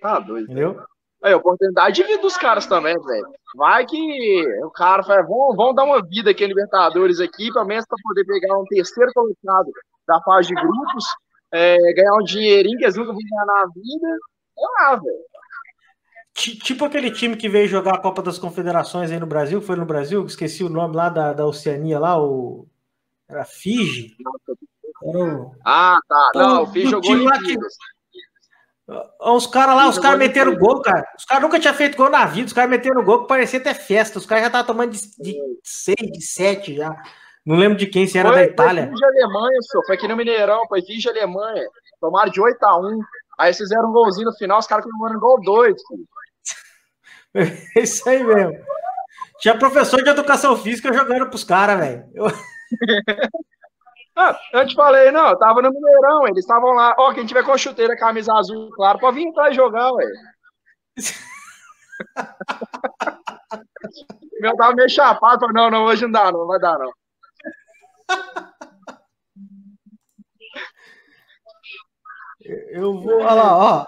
Tá doido. Entendeu? É, oportunidade de vida dos caras também, velho. Vai que o cara fala, vamos, vamos dar uma vida aqui em Libertadores aqui, pelo menos para poder pegar um terceiro colocado da fase de grupos, é, ganhar um dinheirinho que eles nunca vão ganhar na vida. É lá, velho. Tipo aquele time que veio jogar a Copa das Confederações aí no Brasil, foi no Brasil, esqueci o nome lá da, da Oceania lá, o. Era Fiji? Era Ah, tá. Não, o Fiji jogou Olimpíadas. Os caras lá, os caras meteram gol, cara. Os caras nunca tinham feito gol na vida, os caras meteram gol que parecia até festa. Os caras já estavam tomando de, de 6, de 7 já. Não lembro de quem, se era foi, da Itália. Foi Fiji Alemanha, senhor. Foi aqui no Mineirão, foi Fiji Alemanha. Tomaram de 8 a 1 Aí fizeram um golzinho no final, os caras comemoraram gol 2. É isso aí mesmo. Tinha professor de educação física jogando pros caras, velho. Eu... Ah, eu te falei, não, eu tava no Mineirão, eles estavam lá. Ó, quem tiver com chuteira, camisa azul, claro, pode vir entrar e jogar, ué. Meu tava meio chapado, falei, não, não, hoje não dá, não vai dar, não. Eu vou, olha lá, ó.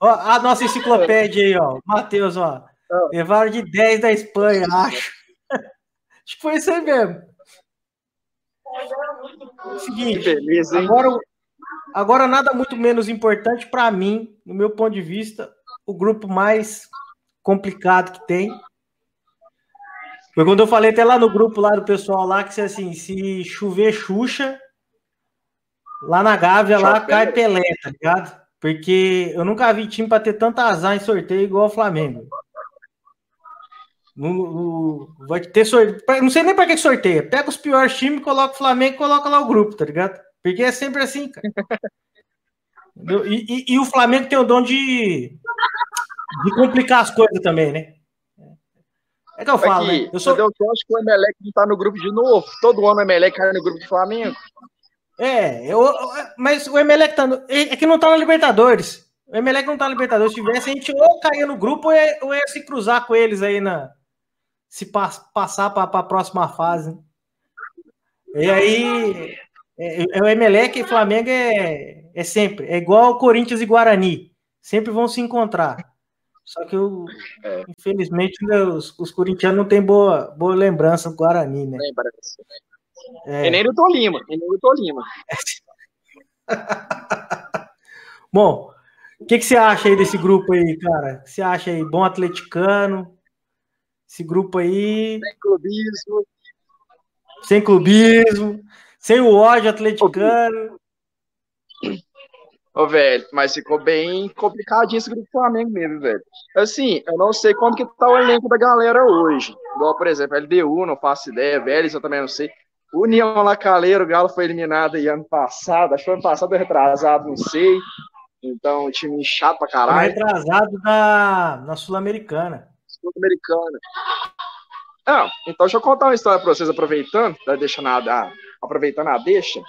ó a nossa enciclopédia aí, ó. Matheus, ó. Levaram de 10 da Espanha, acho. acho que foi isso aí mesmo. Seguinte, beleza, agora, agora nada muito menos importante para mim, no meu ponto de vista, o grupo mais complicado que tem. Foi quando eu falei até lá no grupo lá do pessoal lá que se assim, se chover Xuxa, lá na Gávea lá cai Pelé, tá ligado? Porque eu nunca vi time para ter tanta azar em sorteio igual o Flamengo. No, no, vai ter sorteio. Não sei nem para que sorteia. Pega os piores times, coloca o Flamengo e coloca lá o grupo, tá ligado? Porque é sempre assim, cara. e, e, e, o Flamengo tem o dom de, de complicar as coisas também, né? É que eu falo, Aqui, né? Eu sou... Deu sorte que o Emelec não tá no grupo de novo. Todo ano o Emelec cai no grupo do Flamengo. É, eu, mas o Emelec tá no, é, é que não tá na Libertadores. O Emelec não tá na Libertadores. Se tivesse, a gente ou caía no grupo ou ia, ou ia se cruzar com eles aí na. Se passar para a próxima fase. E aí. É, é, o Emelec e Flamengo é, é sempre. É igual Corinthians e Guarani. Sempre vão se encontrar. Só que, eu, é. infelizmente, né, os, os corintianos não têm boa, boa lembrança do Guarani, né? Lembrança. É. E nem do Tolima. E nem do Tolima. Bom, o que, que você acha aí desse grupo aí, cara? O que você acha aí? Bom atleticano? Esse grupo aí. Sem clubismo. Sem clubismo. Sem o ódio atleticano. Ô, velho, mas ficou bem complicadinho esse grupo do Flamengo mesmo, velho. Assim, eu não sei como que tá o elenco da galera hoje. Igual, por exemplo, LDU, não faço ideia, Vélez, eu também não sei. União Lacaleiro, o Galo foi eliminado aí ano passado, acho que ano passado retrasado, não sei. Então, time chato pra caralho. Retrasado na, na Sul-Americana. Sul-Americana. Não, então deixa eu contar uma história pra vocês, aproveitando, tá deixando a, aproveitando a deixa.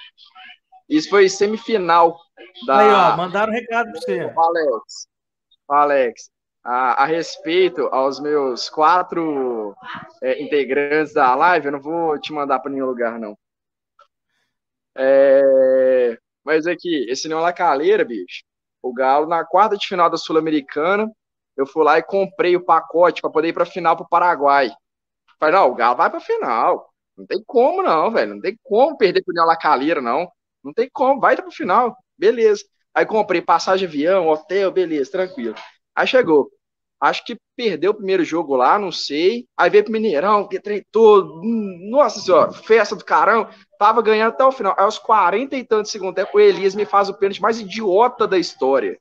Isso foi semifinal da. Aí, ó, mandaram um recado pra você. Alex. Alex, a, a respeito aos meus quatro é, integrantes da live, eu não vou te mandar para nenhum lugar, não. É, mas aqui, esse não é Lacaleira, bicho. O Galo, na quarta de final da Sul-Americana, eu fui lá e comprei o pacote para poder ir para final para o Paraguai. Falei, não, o Galo vai para final. Não tem como, não, velho. Não tem como perder pro Lacaleira, não. Não tem como, vai para final. Beleza. Aí comprei passagem avião, hotel, beleza, tranquilo. Aí chegou. Acho que perdeu o primeiro jogo lá, não sei. Aí veio pro Mineirão, que treinou. Nossa senhora, festa do carão. Tava ganhando até o final. Aí aos 40 e tantos segundos tempo, o Elias me faz o pênalti mais idiota da história.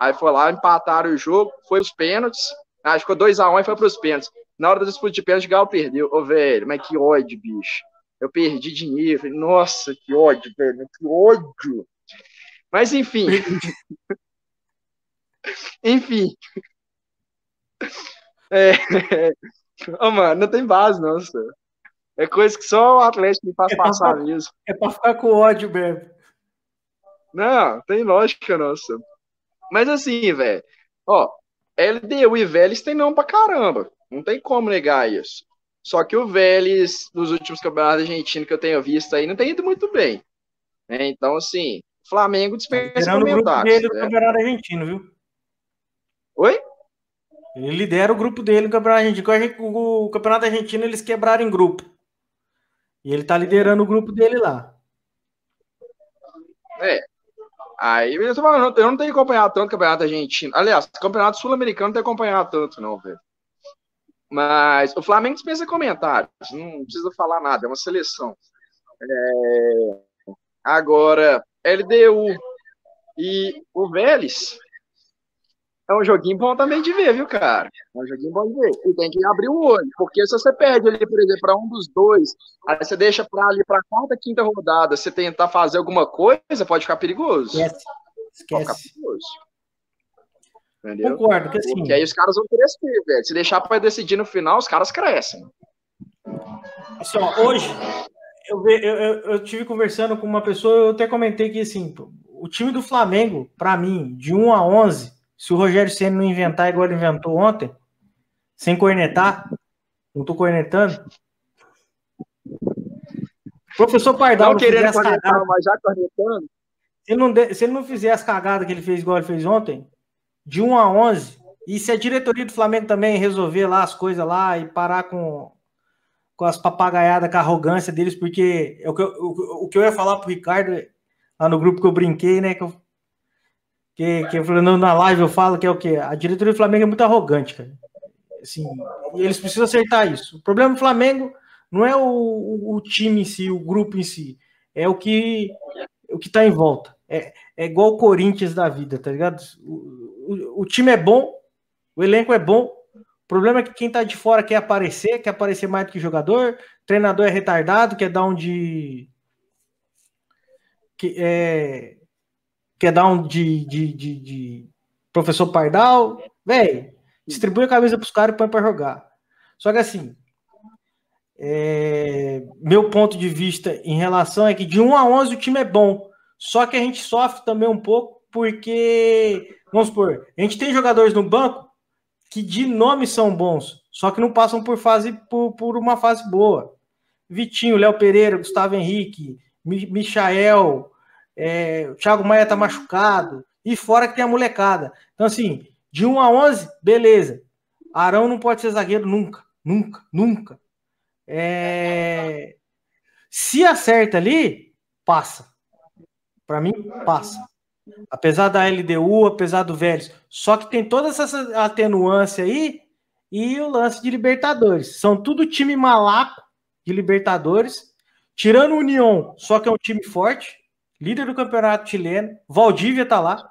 Aí foi lá, empataram o jogo, foi os pênaltis. Acho que ficou 2x1 um, e foi pros pênaltis. Na hora da disputa de pênalti, o Galo perdeu. Ô, velho, mas que ódio, bicho. Eu perdi dinheiro. Falei, Nossa, que ódio, velho. Que ódio. Mas enfim. Enfim. É... Oh, mano, não tem base, não, senhor. É coisa que só o Atlético me faz é passar pra, mesmo. É pra ficar com ódio mesmo. Não, tem lógica, nossa. Mas assim, velho, ó, LDU e Vélez tem não pra caramba. Não tem como negar isso. Só que o Vélez, nos últimos campeonatos argentinos que eu tenho visto aí, não tem ido muito bem. Né? Então, assim, Flamengo dispensa comentários. o grupo dele né? campeonato argentino, viu? Oi? Ele lidera o grupo dele no Campeonato Argentino. O Campeonato Argentino eles quebraram em grupo. E ele tá liderando o grupo dele lá. É. Aí eu tô falando, eu não tenho acompanhado tanto o Campeonato Argentino. Aliás, o Campeonato Sul-Americano não tenho acompanhado tanto, não, velho. Mas o Flamengo dispensa comentários. Não precisa falar nada, é uma seleção. É... Agora, LDU e o Vélez é um joguinho bom também de ver, viu, cara? É um joguinho bom de ver. E tem que abrir o olho, porque se você perde ali, por exemplo, para um dos dois, aí você deixa para ali para quarta, quinta rodada, você tentar fazer alguma coisa, pode ficar perigoso. Esquece. Esquece. Pode ficar perigoso. Entendeu? Concordo, que assim. Porque aí os caras vão crescer, velho. Se deixar para decidir no final, os caras crescem. Assim, ó, hoje, eu, eu, eu, eu tive conversando com uma pessoa, eu até comentei que assim, o time do Flamengo, para mim, de 1 a 11, se o Rogério Senna não inventar igual ele inventou ontem, sem cornetar, não tô cornetando. Professor Pardal não, não querendo as cagadas, mas já cornetando. Se ele, não de, se ele não fizer as cagadas que ele fez igual ele fez ontem, de 1 a 11, e se a diretoria do Flamengo também resolver lá as coisas lá e parar com, com as papagaiadas, com a arrogância deles, porque é o que eu, o, o que eu ia falar pro Ricardo lá no grupo que eu brinquei, né? Que eu que, que na live eu falo que é o que a diretoria do Flamengo é muito arrogante, cara. Assim, eles precisam acertar isso. O problema do Flamengo não é o, o, o time em si, o grupo em si, é o que o que tá em volta. É, é igual o Corinthians da vida, tá ligado? O, o, o time é bom, o elenco é bom, o problema é que quem tá de fora quer aparecer, quer aparecer mais do que jogador, treinador é retardado, quer dar um de. Que, é, quer dar um de, de, de, de professor Pardal. Velho, distribui a camisa pros caras e põe pra jogar. Só que assim, é, meu ponto de vista em relação é que de 1 a 11 o time é bom. Só que a gente sofre também um pouco porque, vamos supor, a gente tem jogadores no banco que de nome são bons, só que não passam por fase por, por uma fase boa. Vitinho, Léo Pereira, Gustavo Henrique, Michael, é, o Thiago Maia tá machucado, e fora que tem a molecada. Então, assim, de 1 a 11, beleza. Arão não pode ser zagueiro nunca, nunca, nunca. É... Se acerta ali, passa. Para mim, passa. Apesar da LDU, apesar do Vélez. Só que tem toda essa atenuância aí e o lance de Libertadores. São tudo time malaco de Libertadores. Tirando o União, só que é um time forte. Líder do campeonato chileno. Valdívia tá lá.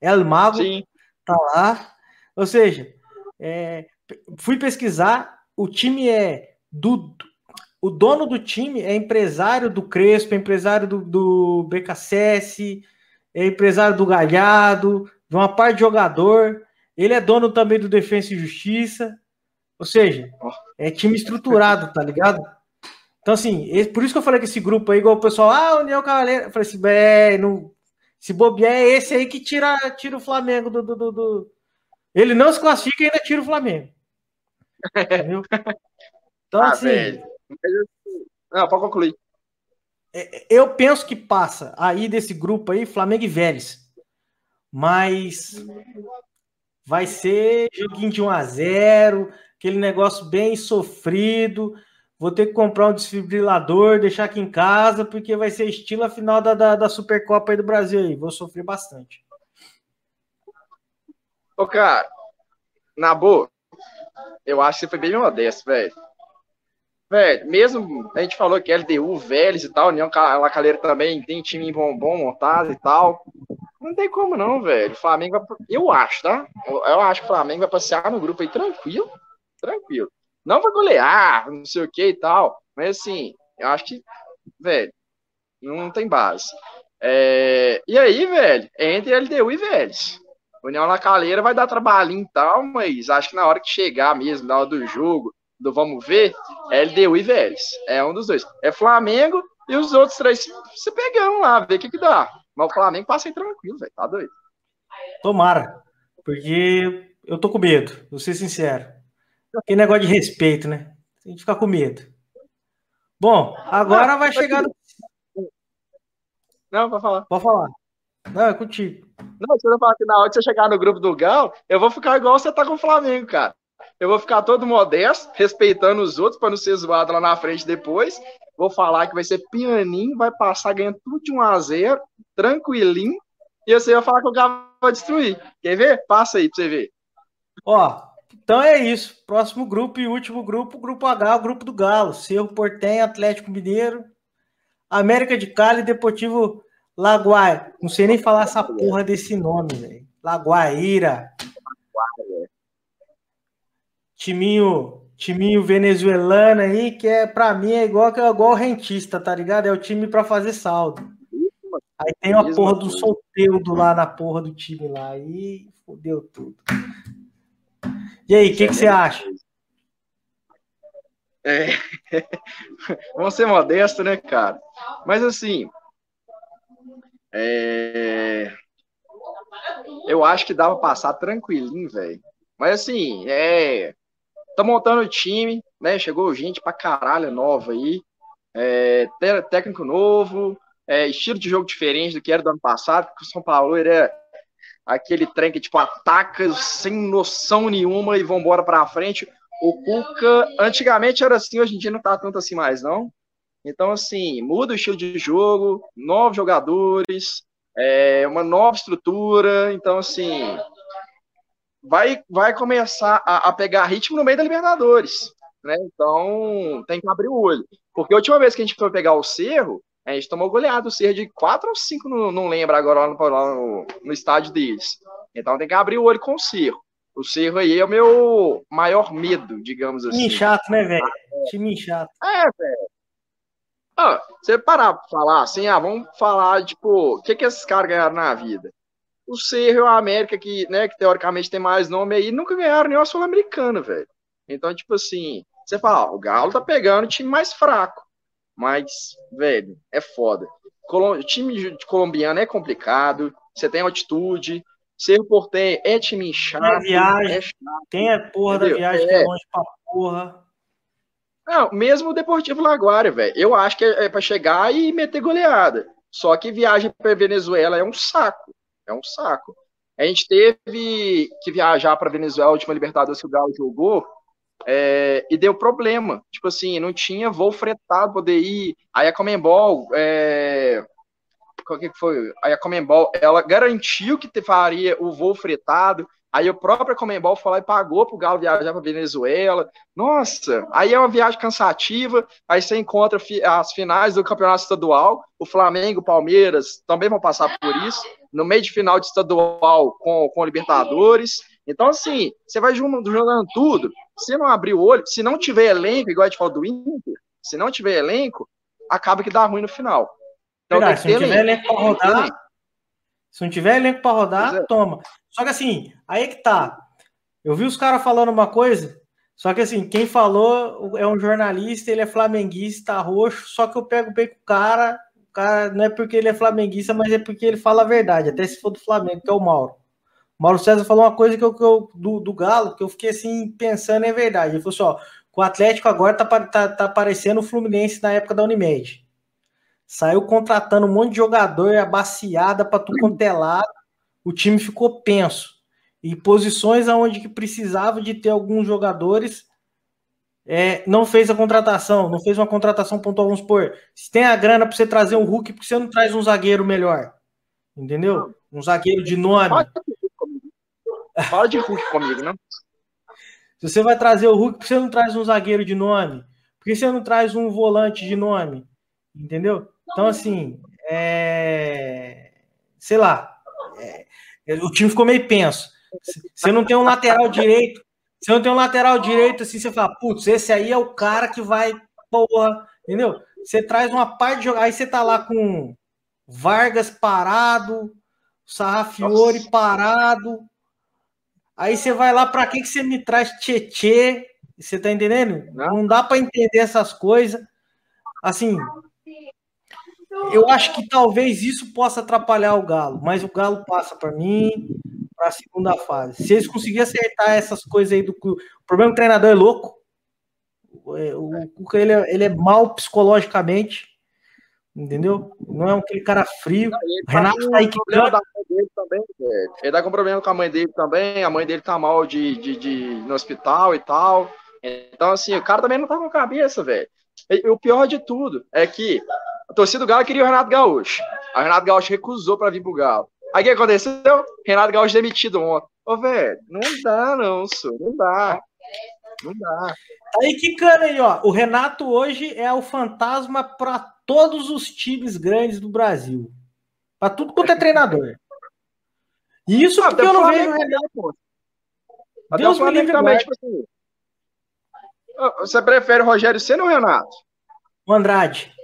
El Mago Sim. tá lá. Ou seja, é, fui pesquisar. O time é do. O dono do time é empresário do Crespo, é empresário do, do BKSS, é empresário do Galhardo, de uma parte de jogador. Ele é dono também do Defensa e Justiça. Ou seja, é time estruturado, tá ligado? Então, assim, por isso que eu falei que esse grupo aí, igual o pessoal, ah, União Cavaleiro. Eu falei assim, é, não, se bobear, é esse aí que tira, tira o Flamengo do, do, do, do... Ele não se classifica e ainda tira o Flamengo. Entendeu? Então, ah, assim. Velho. Não, pode concluir. É, eu penso que passa aí desse grupo aí, Flamengo e Vélez. Mas vai ser joguinho de 1 a 0 aquele negócio bem sofrido. Vou ter que comprar um desfibrilador, deixar aqui em casa, porque vai ser estilo a final da, da, da Supercopa aí do Brasil aí. Vou sofrer bastante. Ô, cara, na boa, eu acho que você foi bem modesto, velho. Velho, mesmo a gente falou que LDU, Vélez e tal, União Lacaleira também tem time bom, bom montado e tal. Não tem como não, velho. O Flamengo vai. Eu acho, tá? Eu acho que o Flamengo vai passear no grupo aí tranquilo. Tranquilo. Não vai golear, não sei o que e tal. Mas assim, eu acho que, velho, não tem base. É... E aí, velho, é entre LDU e Vélez. União Lacaleira vai dar trabalhinho e tal, mas acho que na hora que chegar mesmo, na hora do jogo, do vamos ver, é LDU e Vélez. É um dos dois. É Flamengo e os outros três se pegando lá, ver o que, que dá. Mas o Flamengo passa aí tranquilo, velho. Tá doido. Tomara. Porque eu tô com medo, vou ser sincero. Que negócio de respeito, né? A gente fica com medo. Bom, agora vai chegar. No... Não, pode falar. Pode falar. Não, é contigo. Não, você vai falar que na hora de você chegar no grupo do Gal, eu vou ficar igual você tá com o Flamengo, cara. Eu vou ficar todo modesto, respeitando os outros para não ser zoado lá na frente depois. Vou falar que vai ser pianinho, vai passar ganhando tudo de 1 a 0 tranquilinho. E você vai falar que o Galo vai destruir. Quer ver? Passa aí para você ver. Ó, então é isso. Próximo grupo e último grupo, grupo H, o grupo do Galo. Cerro Portenho, Atlético Mineiro, América de Cali, Deportivo Laguaira. Não sei nem falar essa porra desse nome, velho. Laguaira timinho, timinho venezuelano aí, que é para mim é igual que é igual rentista, tá ligado? É o time para fazer saldo. Aí tem a porra do solteiro lá na porra do time lá. Aí fodeu tudo. E aí, o que, que você acha? É... Vamos ser modestos, né, cara? Mas assim, é... eu acho que dava pra passar tranquilinho, velho. Mas assim, é tá montando o time, né? Chegou gente pra caralho nova aí. É, técnico novo, é, estilo de jogo diferente do que era do ano passado, porque o São Paulo era aquele trem que tipo ataca sem noção nenhuma e vambora pra frente. O Cuca, antigamente era assim, hoje em dia não tá tanto assim mais, não. Então, assim, muda o estilo de jogo, novos jogadores, é, uma nova estrutura. Então, assim, vai, vai começar a, a, pegar ritmo no meio da Libertadores. Né? Então tem que abrir o olho. Porque a última vez que a gente foi pegar o Cerro, a gente tomou goleado o Cerro de 4 ou 5, não, não lembro agora lá no, lá no, no estádio deles. Então tem que abrir o olho com o Cerro. O Cerro aí é o meu maior medo, digamos assim. Time chato, né, velho? Time chato. É, velho. Ah, você parar pra falar assim, ah, vamos falar, tipo, o que que esses caras ganharam na vida? O Cerro e o América, que, né, que teoricamente tem mais nome aí, nunca ganharam nem o Sul-Americano, velho. Então, tipo assim, você fala, o Galo tá pegando o time mais fraco. Mas, velho, é foda. Colom... time colombiano é complicado, você tem altitude, Cerro Portem é time chato. É viagem. É chato, Quem é porra entendeu? da viagem é. que é longe pra porra? Não, mesmo o Deportivo Laguária, velho. Eu acho que é, é para chegar e meter goleada. Só que viagem para Venezuela é um saco. É um saco. A gente teve que viajar para Venezuela, a última Libertadores que o Galo jogou, é, e deu problema. Tipo assim, não tinha voo fretado poder ir. Aí a Comembol, é, qual que foi? Aí a Comembol, ela garantiu que faria o voo fretado. Aí o próprio Comembol foi lá e pagou pro Galo viajar para Venezuela. Nossa, aí é uma viagem cansativa. Aí você encontra as finais do campeonato estadual. O Flamengo, Palmeiras também vão passar por isso. No meio de final de estadual com, com Libertadores. Então, assim, você vai jogando tudo. Se não abrir o olho, se não tiver elenco, igual a gente falou do Inter, se não tiver elenco, acaba que dá ruim no final. Então, Verdade, se não tiver elenco para rodar, se não tiver elenco para rodar, é. toma. Só que assim, aí é que tá. Eu vi os caras falando uma coisa, só que assim, quem falou é um jornalista, ele é flamenguista, roxo, só que eu pego bem com o cara, o cara não é porque ele é flamenguista, mas é porque ele fala a verdade, até se for do Flamengo, que é o Mauro. Mauro César falou uma coisa que eu, que eu do, do, Galo, que eu fiquei assim, pensando, é verdade. Ele falou assim: ó, o Atlético agora tá, tá, tá parecendo o Fluminense na época da Unimed. Saiu contratando um monte de jogador, abaciada para tudo quanto é. O time ficou penso. E posições aonde que precisava de ter alguns jogadores, é, não fez a contratação, não fez uma contratação pontual, vamos supor. Se tem a grana para você trazer um Hulk, por que você não traz um zagueiro melhor? Entendeu? Um zagueiro de nome. Fala de Hulk comigo, não? Se você vai trazer o Hulk, por que você não traz um zagueiro de nome? Por que você não traz um volante de nome? Entendeu? Então, assim, é... sei lá, é... o time ficou meio penso. Você não tem um lateral direito, você não tem um lateral direito assim, você fala, putz, esse aí é o cara que vai, porra, entendeu? Você traz uma parte de jogar, aí você tá lá com Vargas parado, Sarrafiore parado, aí você vai lá, para que, que você me traz Tietê? Você tá entendendo? Não, dá para entender essas coisas. Assim, eu acho que talvez isso possa atrapalhar o Galo, mas o Galo passa para mim para a segunda fase. Se eles conseguirem acertar essas coisas aí do o problema do treinador é louco. O Cuca ele é, ele é mal psicologicamente, entendeu? Não é aquele cara frio. Ele o Renato tá, tá aí que também, Ele tá com problema com a mãe dele também. A mãe dele tá mal de, de, de no hospital e tal. Então, assim, o cara também não tá com cabeça, velho. E, o pior de tudo é que a torcida do Galo queria o Renato Gaúcho. A Renato Gaúcho recusou para vir pro Galo. Aí o que aconteceu? Renato Gaúcho demitido ontem. Ô, velho, não dá, não, senhor. Não dá. Não dá. Aí que cana aí, ó. O Renato hoje é o fantasma para todos os times grandes do Brasil. Para tudo quanto é treinador. E isso porque eu não vejo o Renato. Até Deus o Flamengo também, tipo assim. Você prefere o Rogério Senna ou o Renato? O Andrade.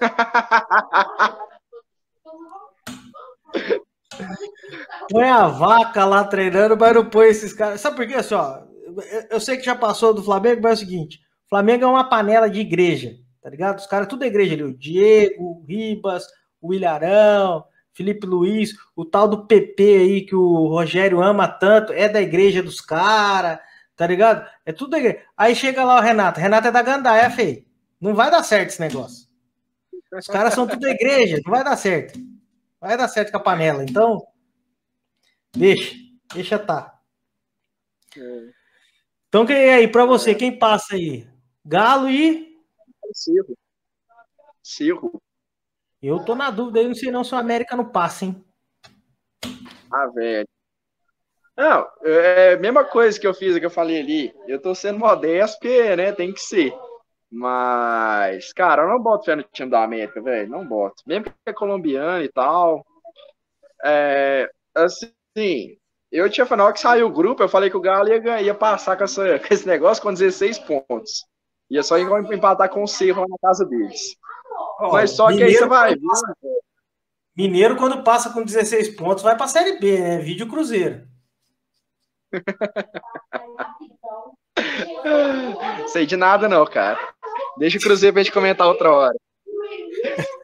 põe a vaca lá treinando, mas não põe esses caras. Sabe por quê? Assim, ó, eu sei que já passou do Flamengo, mas é o seguinte: Flamengo é uma panela de igreja, tá ligado? Os caras tudo é igreja ali. O Diego, o Ribas, o Ilharão, Felipe Luiz, o tal do PP aí que o Rogério ama tanto, é da igreja dos caras, tá ligado? É tudo da igreja. Aí chega lá o Renato. Renato é da Gandaia, feio. Não vai dar certo esse negócio. Os caras são tudo da igreja, não vai dar certo. Vai dar certo com a panela. Então, deixa, deixa tá. Então, quem é aí para você? Quem passa aí? Galo e Cirro. Cirro. Eu tô na dúvida, eu não sei não se o América não passa, hein? Ah, velho. Não, é a mesma coisa que eu fiz, que eu falei ali. Eu tô sendo modesto, porque, né, tem que ser. Mas, cara, eu não boto fé no time da América, velho. Não boto. Mesmo que é colombiano e tal. É, assim, eu tinha falado que saiu o grupo, eu falei que o Galo ia, ia passar com, essa, com esse negócio com 16 pontos. Ia só empatar com o Cerro lá na casa deles. Oh, Mas só que aí você vai ver. Mineiro, quando passa com 16 pontos, vai para a Série B, né? Vídeo Cruzeiro. Sei de nada, não, cara. Deixa o Cruzeiro pra gente comentar outra hora.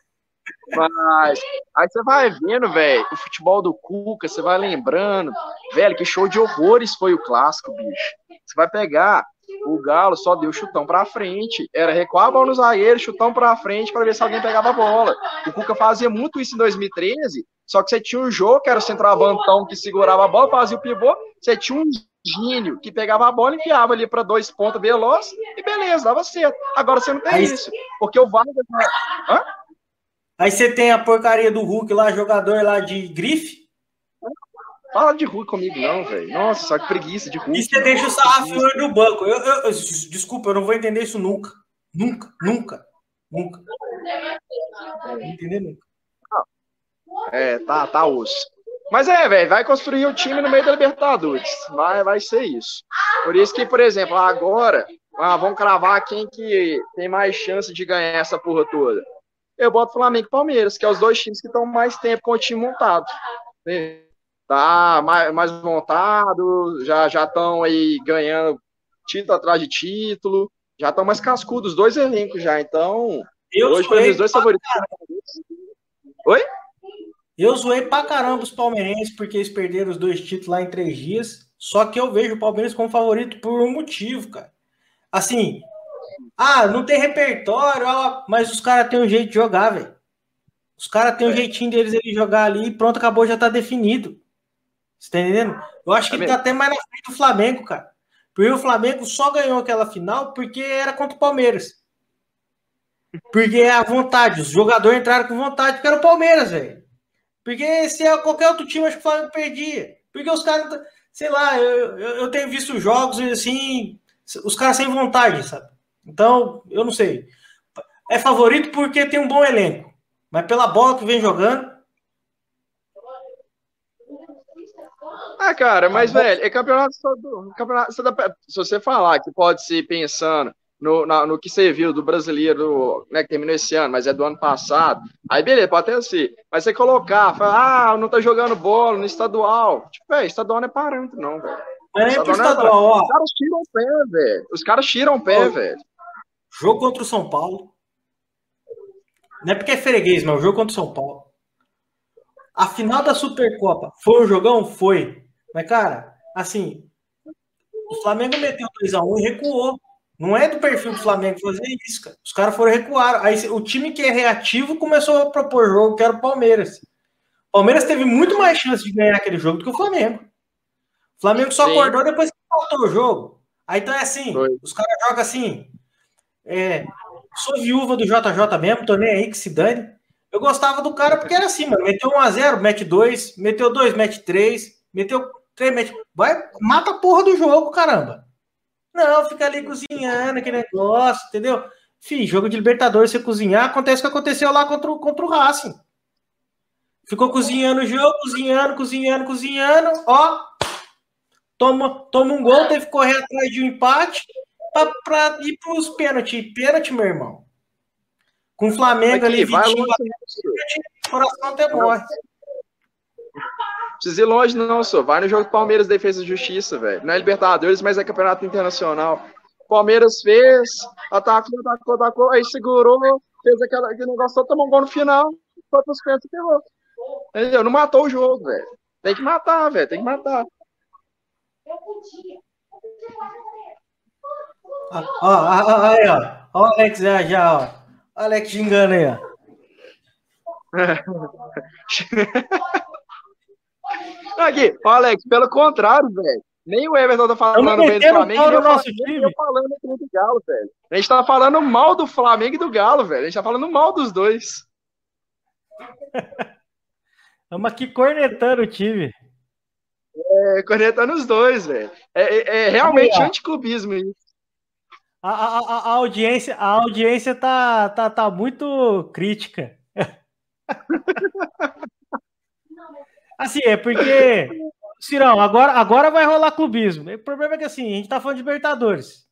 Mas aí você vai vendo, velho, o futebol do Cuca, você vai lembrando, velho, que show de horrores foi o clássico, bicho. Você vai pegar o Galo só deu chutão pra frente. Era recuar a bola no zagueiro, chutão pra frente para ver se alguém pegava a bola. O Cuca fazia muito isso em 2013, só que você tinha um jogo que era o centroavantão que segurava a bola, fazia o pivô. Você tinha um gênio que pegava a bola, enfiava ali para dois pontos veloz e beleza, dava certo. Agora você não tem isso, porque o Vargas. Hã? Aí você tem a porcaria do Hulk lá, jogador lá de grife. Fala de Hulk comigo, não, velho. Nossa, só que preguiça de Hulk. E você deixa o sarrafo no banco. Eu, eu, eu, desculpa, eu não vou entender isso nunca. Nunca, nunca, nunca. Não entender nunca. É, tá, tá osso. Mas é, velho, vai construir o time no meio da Libertadores. Vai, vai ser isso. Por isso que, por exemplo, agora, ah, vamos cravar quem que tem mais chance de ganhar essa porra toda. Eu boto Flamengo e Palmeiras, que é os dois times que estão mais tempo com o time montado. Tá mais, mais montado, já já estão aí ganhando título atrás de título, já estão mais cascudos, os dois elencos já. Então, eu hoje para os dois favoritos. Oi? Eu zoei pra caramba os palmeirenses porque eles perderam os dois títulos lá em três dias. Só que eu vejo o Palmeiras como favorito por um motivo, cara. Assim, ah, não tem repertório, mas os caras têm um jeito de jogar, velho. Os caras têm um é. jeitinho deles ele jogar ali e pronto, acabou, já tá definido. Você tá entendendo? Eu acho que ele tá até mais na frente do Flamengo, cara. Porque o Flamengo só ganhou aquela final porque era contra o Palmeiras. Porque é a vontade, os jogadores entraram com vontade porque era o Palmeiras, velho. Porque se é qualquer outro time, acho que o Flamengo perdia. Porque os caras, sei lá, eu, eu, eu tenho visto jogos assim, os caras sem vontade, sabe? Então, eu não sei. É favorito porque tem um bom elenco. Mas pela bola que vem jogando. Ah, cara, mas, velho, é campeonato, campeonato se você falar que pode ser pensando no, na, no que você viu do brasileiro, né, que terminou esse ano, mas é do ano passado. Aí, beleza, pode até ser. Mas você colocar, falar, ah, não tá jogando bola no estadual. Tipo, velho, estadual não é parâmetro, não, velho. É nem pro estadual, ó. Os caras tiram o pé, velho. Os caras tiram o pé, velho. Jogo contra o São Paulo. Não é porque é freguês, mas o jogo contra o São Paulo. A final da Supercopa foi um jogão? Foi. Mas, cara, assim, o Flamengo meteu 2x1 e recuou. Não é do perfil do Flamengo fazer isso, cara. Os caras foram recuar. Aí o time que é reativo começou a propor jogo, que era o Palmeiras. O Palmeiras teve muito mais chance de ganhar aquele jogo do que o Flamengo. O Flamengo só Sim. acordou depois que faltou o jogo. Aí então é assim, Foi. os caras jogam assim. É, sou viúva do JJ mesmo, tô nem aí que se dane. Eu gostava do cara porque era assim, mano. Meteu 1x0, mete 2, meteu 2, mete 3, meteu 3, mete. Vai, mata a porra do jogo, caramba. Não, fica ali cozinhando aquele negócio, entendeu? Fih, jogo de Libertadores, você cozinhar, acontece o que aconteceu lá contra o, contra o Racing. Ficou cozinhando o jogo, cozinhando, cozinhando, cozinhando, ó. Toma, toma um gol, teve que correr atrás de um empate para ir para os pênaltis. Pênalti, meu irmão. Com o Flamengo Aqui, ali, vai longe, o coração até morre precisa ir longe, não, só. Vai no jogo do Palmeiras Defesa e Justiça, velho. Não é Libertadores, mas é campeonato internacional. Palmeiras fez, atacou, atacou, atacou, aí segurou, fez aquela, aquele negócio, tomou um gol no final, foi pros pés e ferrou. Entendeu? Não matou o jogo, velho. Tem que matar, velho. Tem que matar. Ó, ó, aí, ó. Ó o Alex já, já, ó. Alex xingando aí, ó. Aqui, Alex, pelo contrário, velho. Nem o Everton tá falando bem do Flamengo, nem, nosso time. eu falando do Galo, velho. A gente tá falando mal do Flamengo e do Galo, velho. A gente tá falando mal dos dois. Estamos aqui cornetando o time. É, cornetando os dois, velho. É, é, é, realmente anticlubismo isso. A, a, a, audiência, a audiência tá, tá, tá muito crítica. Assim, é porque Cirão, agora, agora vai rolar clubismo. O problema é que assim, a gente tá falando de Libertadores.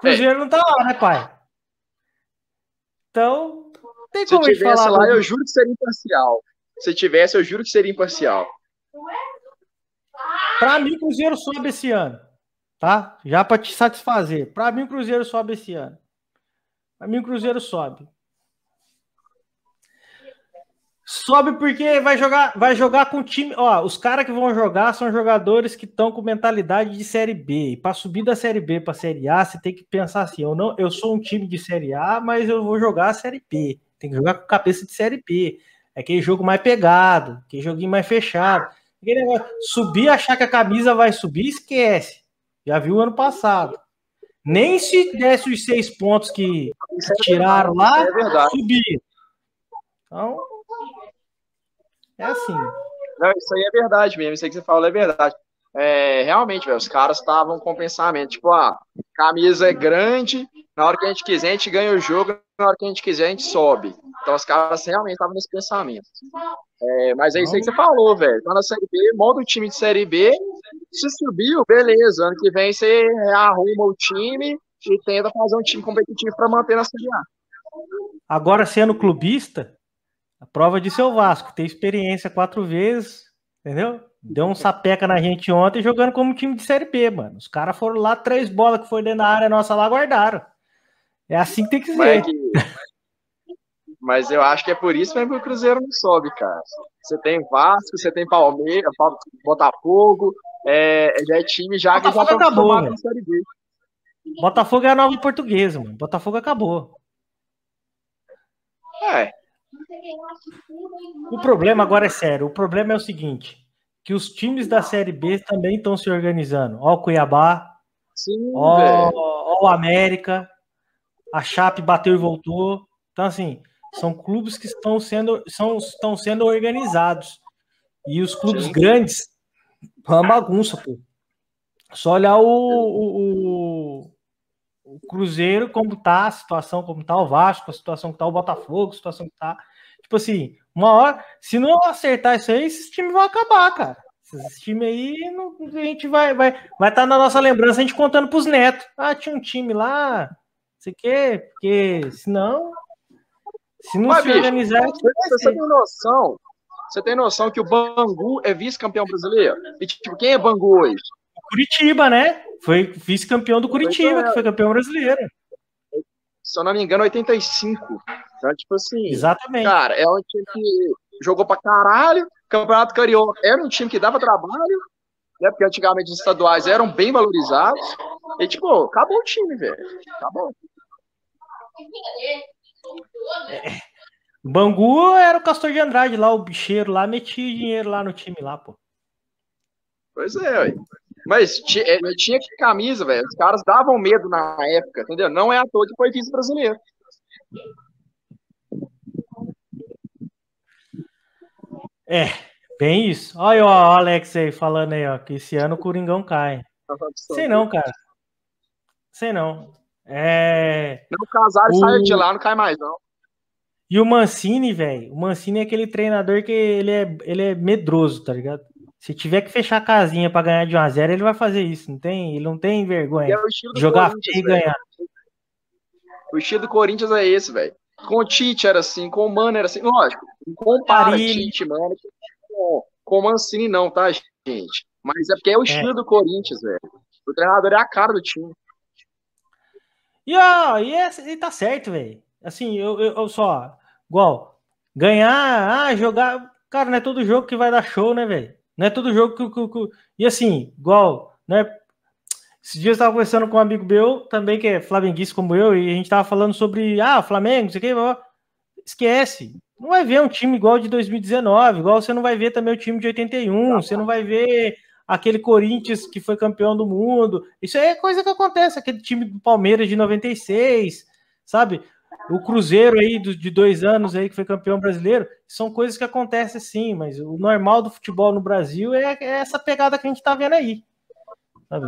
Cruzeiro é. não tá lá, né, pai? Então, tem como Se tivesse falar lá, eu juro que seria imparcial. Se tivesse, eu juro que seria imparcial. Para mim, o Cruzeiro sobe esse ano. Tá? Já para te satisfazer. Para mim, o Cruzeiro sobe esse ano. Para mim, o Cruzeiro sobe. Sobe porque vai jogar, vai jogar com time. Ó, os caras que vão jogar são jogadores que estão com mentalidade de série B. E para subir da série B para série A, você tem que pensar assim: eu não, eu sou um time de série A, mas eu vou jogar a série B. Tem que jogar com cabeça de série B. É aquele jogo mais pegado, aquele joguinho mais fechado. Subir, achar que a camisa vai subir, esquece. Já viu ano passado. Nem se desse os seis pontos que, que tiraram lá, é subir. Então, é assim. Não, isso aí é verdade mesmo. Isso aí que você falou é verdade. É, realmente, véio, os caras estavam com pensamento, tipo, a ah, camisa é grande, na hora que a gente quiser, a gente ganha o jogo, na hora que a gente quiser, a gente sobe. Então os caras realmente estavam nesse pensamento. É, mas é isso aí que você falou, velho. Tá na Série B, monta o time de Série B, se subiu, beleza. Ano que vem você arruma o time e tenta fazer um time competitivo para manter na Série A. Agora, sendo clubista, a prova de seu Vasco, tem experiência quatro vezes, entendeu? Deu um sapeca na gente ontem jogando como time de Série B, mano. Os caras foram lá, três bolas que foi dentro da área nossa lá, guardaram. É assim que tem que ser. Mas, mas eu acho que é por isso mesmo que o Cruzeiro não sobe, cara. Você tem Vasco, você tem Palmeiras, Botafogo, é, já é time já que já acabou, na Série B. Botafogo é a nova portuguesa, mano. Botafogo acabou. É, o problema agora é sério. O problema é o seguinte: que os times da Série B também estão se organizando. Ó o Cuiabá, Sim, ó, ó, o América, a Chape bateu e voltou. Então, assim, são clubes que estão sendo, são, estão sendo organizados. E os clubes Sim. grandes, é uma bagunça, pô. Só olhar o, o, o, Cruzeiro como tá, a situação como tá, o Vasco, a situação que tá, o Botafogo, a situação que tá. Tipo assim, uma hora, se não acertar isso aí, esses times vão acabar, cara. Esse time aí, não, a gente vai vai vai estar tá na nossa lembrança, a gente contando pros netos. Ah, tinha um time lá, não sei o quê, porque senão, se não Mas, se organizar... Bicho, você, você tem noção, você tem noção que o Bangu é vice-campeão brasileiro? E, tipo, quem é Bangu hoje? Curitiba, né? Foi vice-campeão do Curitiba, é. que foi campeão brasileiro. Se eu não me engano, 85. Então, tipo assim. Exatamente. Cara, é um time que jogou pra caralho. Campeonato Carioca era um time que dava trabalho, né? Porque antigamente os estaduais eram bem valorizados. E, tipo, acabou o time, velho. Acabou. É. Bangu era o Castor de Andrade lá, o bicheiro lá, metia dinheiro lá no time lá, pô. Pois é, ué. Mas tinha, é, tinha camisa, velho. Os caras davam medo na época, entendeu? Não é à toa que foi vice brasileiro. É, bem isso. Olha o Alex aí falando aí, ó, que esse ano o Coringão cai. Sei não, cara. Sei não. É... Não, o Casares o... saiu de lá, não cai mais, não. E o Mancini, velho, o Mancini é aquele treinador que ele é, ele é medroso, tá ligado? Se tiver que fechar a casinha para ganhar de 1 a 0 ele vai fazer isso. Não tem, ele não tem vergonha. É jogar feio e ganhar. O estilo do Corinthians é esse, velho. Com o Tite era assim, com o Mano era assim. Lógico, compara Tite, Mano, com, com o Mancini não, tá, gente? Mas é porque é o é. estilo é. do Corinthians, velho. O treinador é a cara do time. E, ó, e, é, e tá certo, velho. Assim, eu, eu, eu, só, igual, ganhar, ah, jogar. Cara, não é todo jogo que vai dar show, né, velho? Não é todo jogo que, que, que. E assim, igual, né? Esses dias eu estava conversando com um amigo meu, também que é flamenguista como eu, e a gente estava falando sobre, ah, Flamengo, não sei o que, esquece. Não vai ver um time igual de 2019, igual você não vai ver também o time de 81, você não vai ver aquele Corinthians que foi campeão do mundo. Isso é coisa que acontece, aquele time do Palmeiras de 96, sabe? O Cruzeiro aí de dois anos aí que foi campeão brasileiro, são coisas que acontecem sim, mas o normal do futebol no Brasil é, é essa pegada que a gente está vendo aí. Sabe?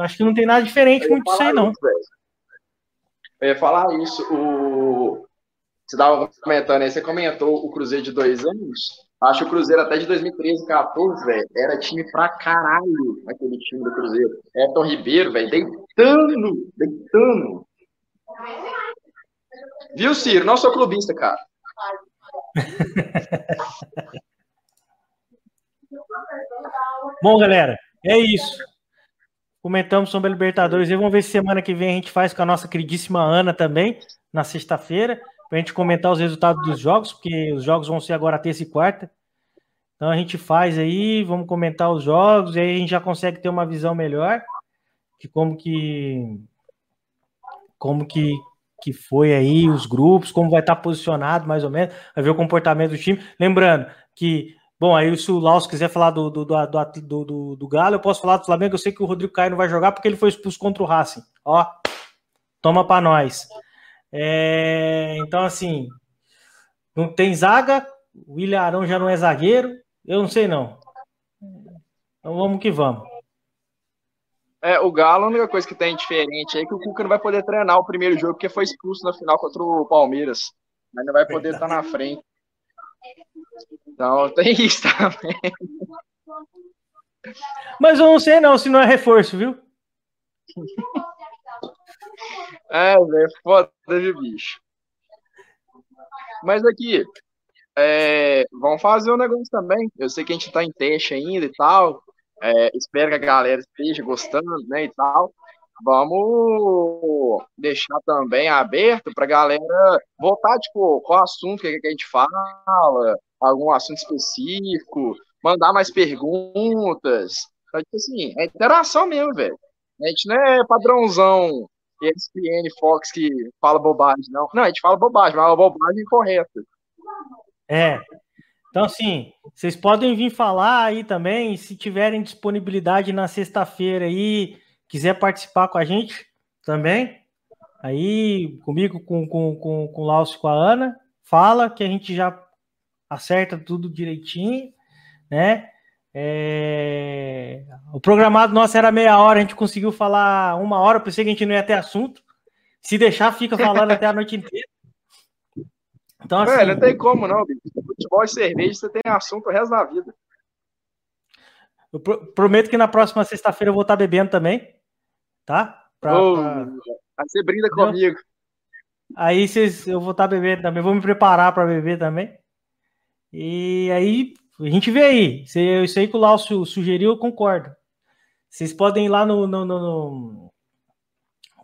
Acho que não tem nada diferente muito disso aí, não. eu ia falar isso. O... Você estava comentando aí, você comentou o Cruzeiro de dois anos. Acho que o Cruzeiro até de 2013, 14, velho, era time pra caralho aquele time do Cruzeiro. Everton Ribeiro, velho, deitando, deitando. Viu, Ciro? Não sou clubista, cara. Bom, galera, é isso. Comentamos sobre a Libertadores. E vamos ver se semana que vem a gente faz com a nossa queridíssima Ana também, na sexta-feira, para a gente comentar os resultados dos jogos, porque os jogos vão ser agora terça e quarta. Então a gente faz aí, vamos comentar os jogos, e aí a gente já consegue ter uma visão melhor de como que como que, que foi aí os grupos, como vai estar posicionado mais ou menos, vai ver o comportamento do time. Lembrando que Bom, aí se o Laos quiser falar do, do, do, do, do Galo, eu posso falar do Flamengo. Eu sei que o Rodrigo Caio não vai jogar porque ele foi expulso contra o Racing. Ó, toma para nós. É, então, assim, não tem zaga. O William Arão já não é zagueiro. Eu não sei, não. Então vamos que vamos. É, o Galo, a única coisa que tem diferente é que o Cuca não vai poder treinar o primeiro jogo porque foi expulso na final contra o Palmeiras. Mas não vai poder estar na frente. Então tem isso também. Mas eu não sei não se não é reforço, viu? É, velho, foda de bicho. Mas aqui, é, vamos fazer um negócio também. Eu sei que a gente tá em teste ainda e tal. É, espero que a galera esteja gostando, né, e tal. Vamos deixar também aberto para a galera voltar, tipo, qual assunto que a gente fala, algum assunto específico, mandar mais perguntas. Então, assim, é interação mesmo, velho. A gente não é padrãozão ESPN, Fox que fala bobagem, não. Não, a gente fala bobagem, mas é uma bobagem correta. É. Então, assim, vocês podem vir falar aí também, se tiverem disponibilidade na sexta-feira aí, quiser participar com a gente também, aí comigo, com, com, com, com o Laucio com a Ana, fala que a gente já acerta tudo direitinho, né? É... O programado nosso era meia hora, a gente conseguiu falar uma hora, pensei que a gente não ia ter assunto. Se deixar, fica falando até a noite inteira. Então, assim, não tem como não, bicho. Futebol e cerveja, você tem assunto o resto da vida. Eu prometo que na próxima sexta-feira eu vou estar bebendo também tá? Pra, oh, pra... Aí você brinda Entendeu? comigo. Aí vocês, eu vou estar tá bebendo também, vou me preparar para beber também. E aí a gente vê aí. Isso aí que o Lácio sugeriu, eu concordo. Vocês podem ir lá no, no, no, no,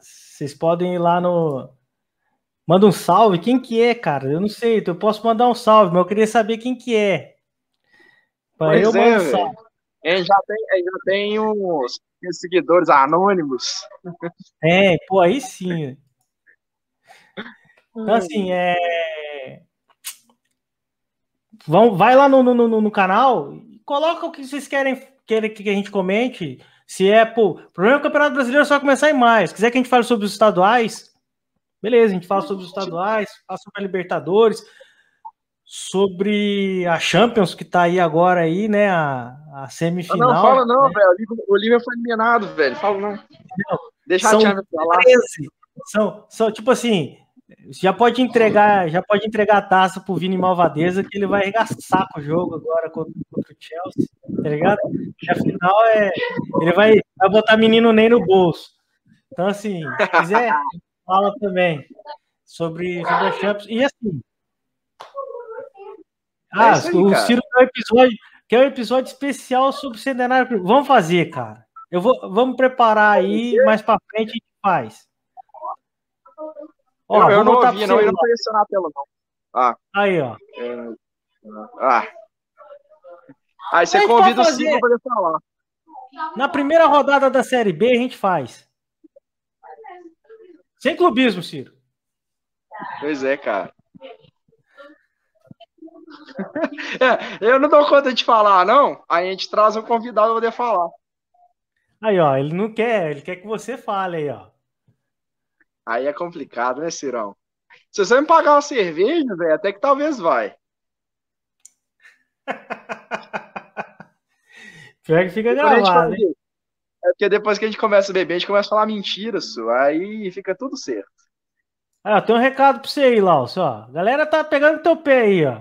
Vocês podem ir lá no. Manda um salve. Quem que é, cara? Eu não sei. Eu posso mandar um salve, mas eu queria saber quem que é. Para eu é, um salve. É, já tem, já tem uns seguidores anônimos. É, pô, aí sim. Então, assim, é. Vão, vai lá no, no, no, canal e coloca o que vocês querem, querem que a gente comente. Se é, pô, o problema é que o Campeonato Brasileiro só vai começar em maio. Se quiser que a gente fale sobre os estaduais, beleza, a gente fala sobre os estaduais, fala sobre a Libertadores sobre a Champions que tá aí agora aí, né? A, a semifinal. Não, fala não, né? velho. O Olívia foi eliminado, velho. Fala não. não Deixa são a Champions falar. 13. São, são, tipo assim, já pode entregar, já pode entregar a taça pro Vini Malvadeza que ele vai arregaçar com o jogo agora contra, contra o Chelsea, tá ligado? E a final é. Ele vai, vai botar menino nem no bolso. Então, assim, se quiser, fala também sobre, sobre a Champions. E assim, ah, é aí, o cara. Ciro quer um, episódio, quer um episódio especial sobre o centenário. Vamos fazer, cara. Eu vou, vamos preparar aí, mais para frente a gente faz. Ó, eu, eu não ouvi, não, eu não conheço na tela, não. Ah. Aí, ó. É... Ah. Aí você convida o Ciro para poder falar. Na primeira rodada da Série B a gente faz. Sem clubismo, Ciro. Pois é, cara. É, eu não dou conta de falar, não. Aí a gente traz um convidado para poder falar. Aí, ó, ele não quer, ele quer que você fale aí, ó. Aí é complicado, né, Cirão? Se você me pagar uma cerveja, velho, até que talvez vai. Pior que fica gravado, hein? É porque depois que a gente começa a beber, a gente começa a falar mentiras, su. aí fica tudo certo. Ah, tem um recado pra você aí, Laus, ó. A galera tá pegando teu pé aí, ó.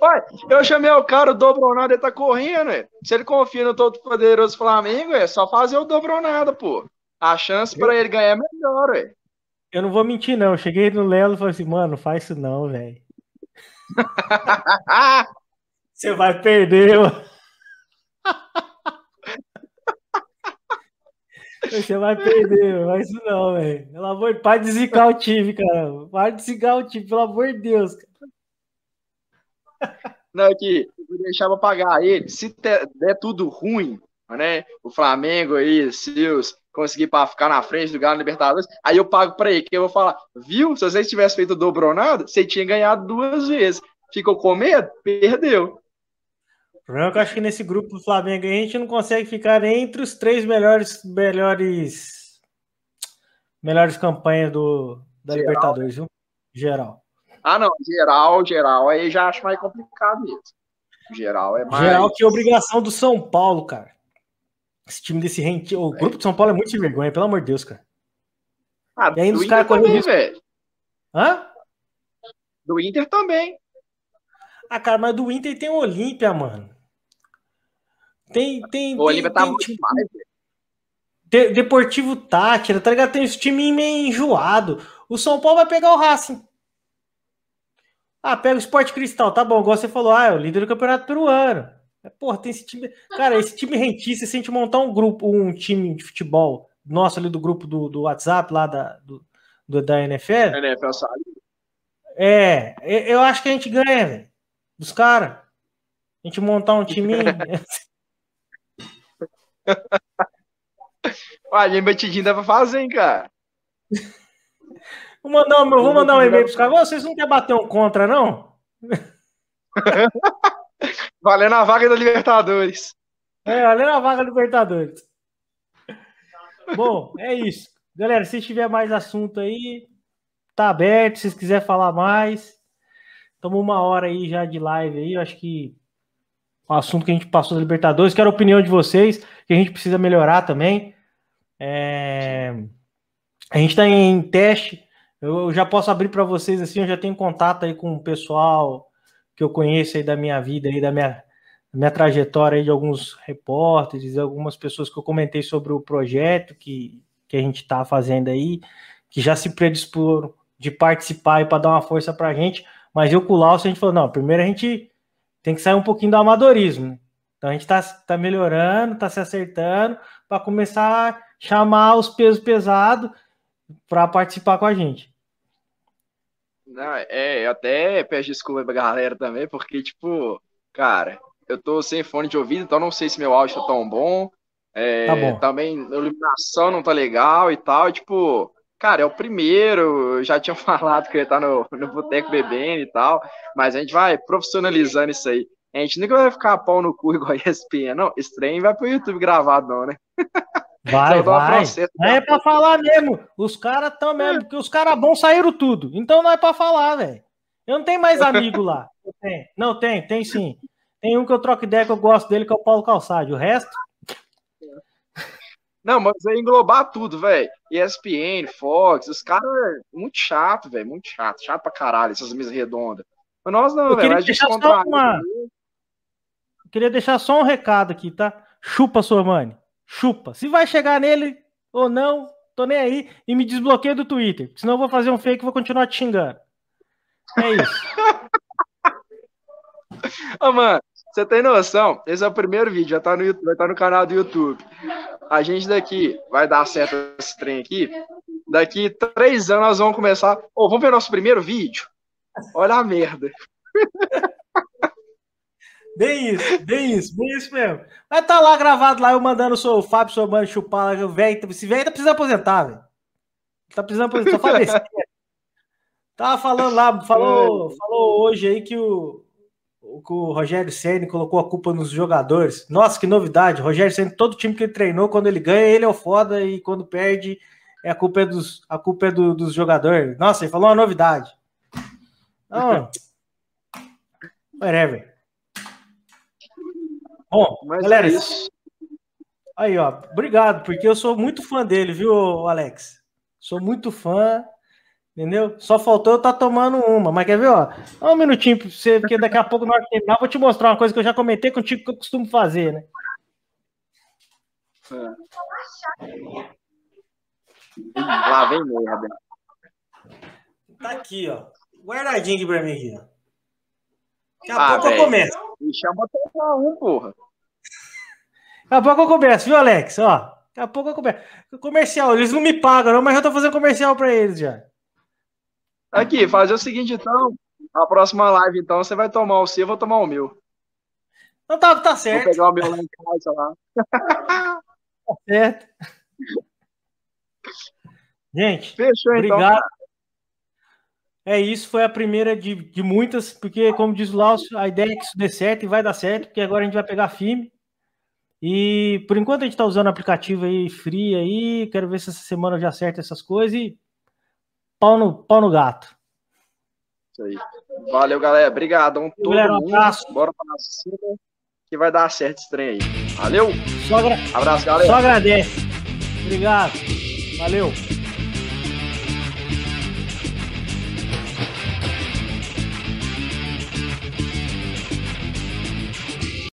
Ué, eu chamei o cara, o Dobronado, ele tá correndo, é. Se ele confia no todo poderoso Flamengo, é só fazer o Dobronado, pô. A chance para ele ganhar é melhor, ué. Eu não vou mentir, não. Eu cheguei no Lelo e falei assim, mano, faz isso não, velho. Você vai perder, mano. Você vai perder, mas isso não, velho. Pelo amor de Deus, de zicar o time, cara. Para de zicar o time, pelo amor de Deus, cara. Não, aqui, eu deixava pagar ele. Se der, der tudo ruim, né? O Flamengo aí, seus, conseguir para ficar na frente do Galo Libertadores, aí eu pago para ele, que eu vou falar, viu? Se você tivesse feito dobronado, você tinha ganhado duas vezes. Ficou com medo? Perdeu. O problema é que eu acho que nesse grupo do Flamengo a gente não consegue ficar entre os três melhores melhores melhores campanhas do, da geral. Libertadores, viu? Geral. Ah, não, geral, geral, aí já acho mais complicado mesmo. Geral é mais. Geral que é obrigação do São Paulo, cara. Esse time desse rente, o é. grupo de São Paulo é muito sem vergonha, pelo amor de Deus, cara. Ah, e ainda os caras correm velho. Hã? Do Inter também. Ah, cara, mas do Inter tem o Olímpia, mano. Tem, tem. O Olímpia tá muito tipo, mais, de, Deportivo Tátira, tá ligado? Tem esse time meio enjoado. O São Paulo vai pegar o Racing. Ah, pega o Sport Cristal, tá bom, igual você falou, ah, é o líder do campeonato peruano. Porra, tem esse time. Cara, esse time rentista, se a gente montar um grupo, um time de futebol nosso ali do grupo do, do WhatsApp lá da, do, do da NFL. NFL sabe. É, eu acho que a gente ganha, velho. Dos caras. A gente montar um time. Olha, batidinho dá pra fazer, hein, cara. Vou mandar, vou mandar um e-mail pros caras. Vocês não querem bater um contra, não? Valendo a vaga da Libertadores. É, valendo a vaga da Libertadores. Bom, é isso. Galera, se tiver mais assunto aí, tá aberto. Se vocês quiserem falar mais, estamos uma hora aí já de live aí. Eu acho que o assunto que a gente passou da Libertadores, quero a opinião de vocês, que a gente precisa melhorar também. É... A gente está em teste. Eu já posso abrir para vocês assim, eu já tenho contato aí com o pessoal que eu conheço aí da minha vida, aí da minha, minha trajetória aí de alguns repórteres, algumas pessoas que eu comentei sobre o projeto que, que a gente está fazendo aí, que já se predisporam de participar e para dar uma força para a gente, mas eu com o a gente falou, não, primeiro a gente tem que sair um pouquinho do amadorismo, né? Então a gente está tá melhorando, está se acertando para começar a chamar os pesos pesados para participar com a gente. Não, é, eu até peço desculpa pra galera também, porque, tipo, cara, eu tô sem fone de ouvido, então não sei se meu áudio tá tão bom. É, tá bom. Também a iluminação não tá legal e tal. E, tipo, cara, é o primeiro. Eu já tinha falado que ele tá no, no boteco bebendo e tal. Mas a gente vai profissionalizando isso aí. A gente nunca vai ficar pau no cu igual a ESPN, não. Esse trem vai pro YouTube gravado, não, né? Vai, vai. Não é pra falar mesmo. Os caras estão mesmo, porque os caras bons saíram tudo. Então não é pra falar, velho. Eu não tenho mais amigo lá. Tem. Não, tem, tem sim. Tem um que eu troco ideia que eu gosto dele, que é o Paulo Calçade. O resto. Não, mas é englobar tudo, velho. ESPN, Fox, os caras é muito chato, velho. Muito chato. Chato pra caralho, essas mesas redondas. Mas nós não, velho. A gente uma... Queria deixar só um recado aqui, tá? Chupa, Sormani chupa. Se vai chegar nele ou não, tô nem aí. E me desbloqueia do Twitter. Senão eu vou fazer um fake e vou continuar te xingando. É isso. Ô, mano, você tem noção? Esse é o primeiro vídeo, já tá no YouTube, tá no canal do YouTube. A gente daqui vai dar certo esse trem aqui. Daqui três anos nós vamos começar. Ô, oh, vamos ver nosso primeiro vídeo? Olha a merda. Bem isso, bem isso, bem isso mesmo. Vai estar tá lá gravado lá, eu mandando o Fábio Somano chupar lá, o velho. Esse velho tá precisando aposentar, velho. Tá precisando aposentar, fala Tava falando lá, falou, falou hoje aí que o, que o Rogério Senna colocou a culpa nos jogadores. Nossa, que novidade. O Rogério Senna, todo time que ele treinou, quando ele ganha, ele é o foda, e quando perde, é a culpa é dos, a culpa é do, dos jogadores. Nossa, ele falou uma novidade. Não. Whatever. Bom, Mas galera, é isso. aí, ó, obrigado, porque eu sou muito fã dele, viu, Alex? Sou muito fã Entendeu? Só faltou eu estar tá tomando uma. Mas quer ver, ó? Um minutinho pra você, porque daqui a pouco, na hora que terminar, vou te mostrar uma coisa que eu já comentei contigo que eu costumo fazer, né? É. Lá vem merda. Tá aqui, ó. Guardadinho aqui pra mim aqui, ó. Daqui a ah, pouco véio. eu começo. Me chama pra um, porra. Daqui a pouco eu começo, viu, Alex? Ó, daqui a pouco eu começo. Comercial, eles não me pagam, não, mas eu tô fazendo comercial pra eles já. Aqui, fazer o seguinte, então. A próxima live, então, você vai tomar o seu, eu vou tomar o meu. Não tá, tá certo. Vou pegar o meu lá em casa lá. tá certo. Gente, Fechou, então, obrigado. Então, é isso, foi a primeira de, de muitas, porque, como diz o Laus, a ideia é que isso dê certo e vai dar certo, porque agora a gente vai pegar firme. E por enquanto a gente está usando o aplicativo aí free aí, quero ver se essa semana já acerta essas coisas e pau no, pau no gato. Isso aí. Valeu, galera. Obrigadão todo galera, um mundo. Abraço. Bora pra cima que vai dar certo esse trem aí. Valeu. Só agra... Abraço, galera. Só agradece. Obrigado. Valeu.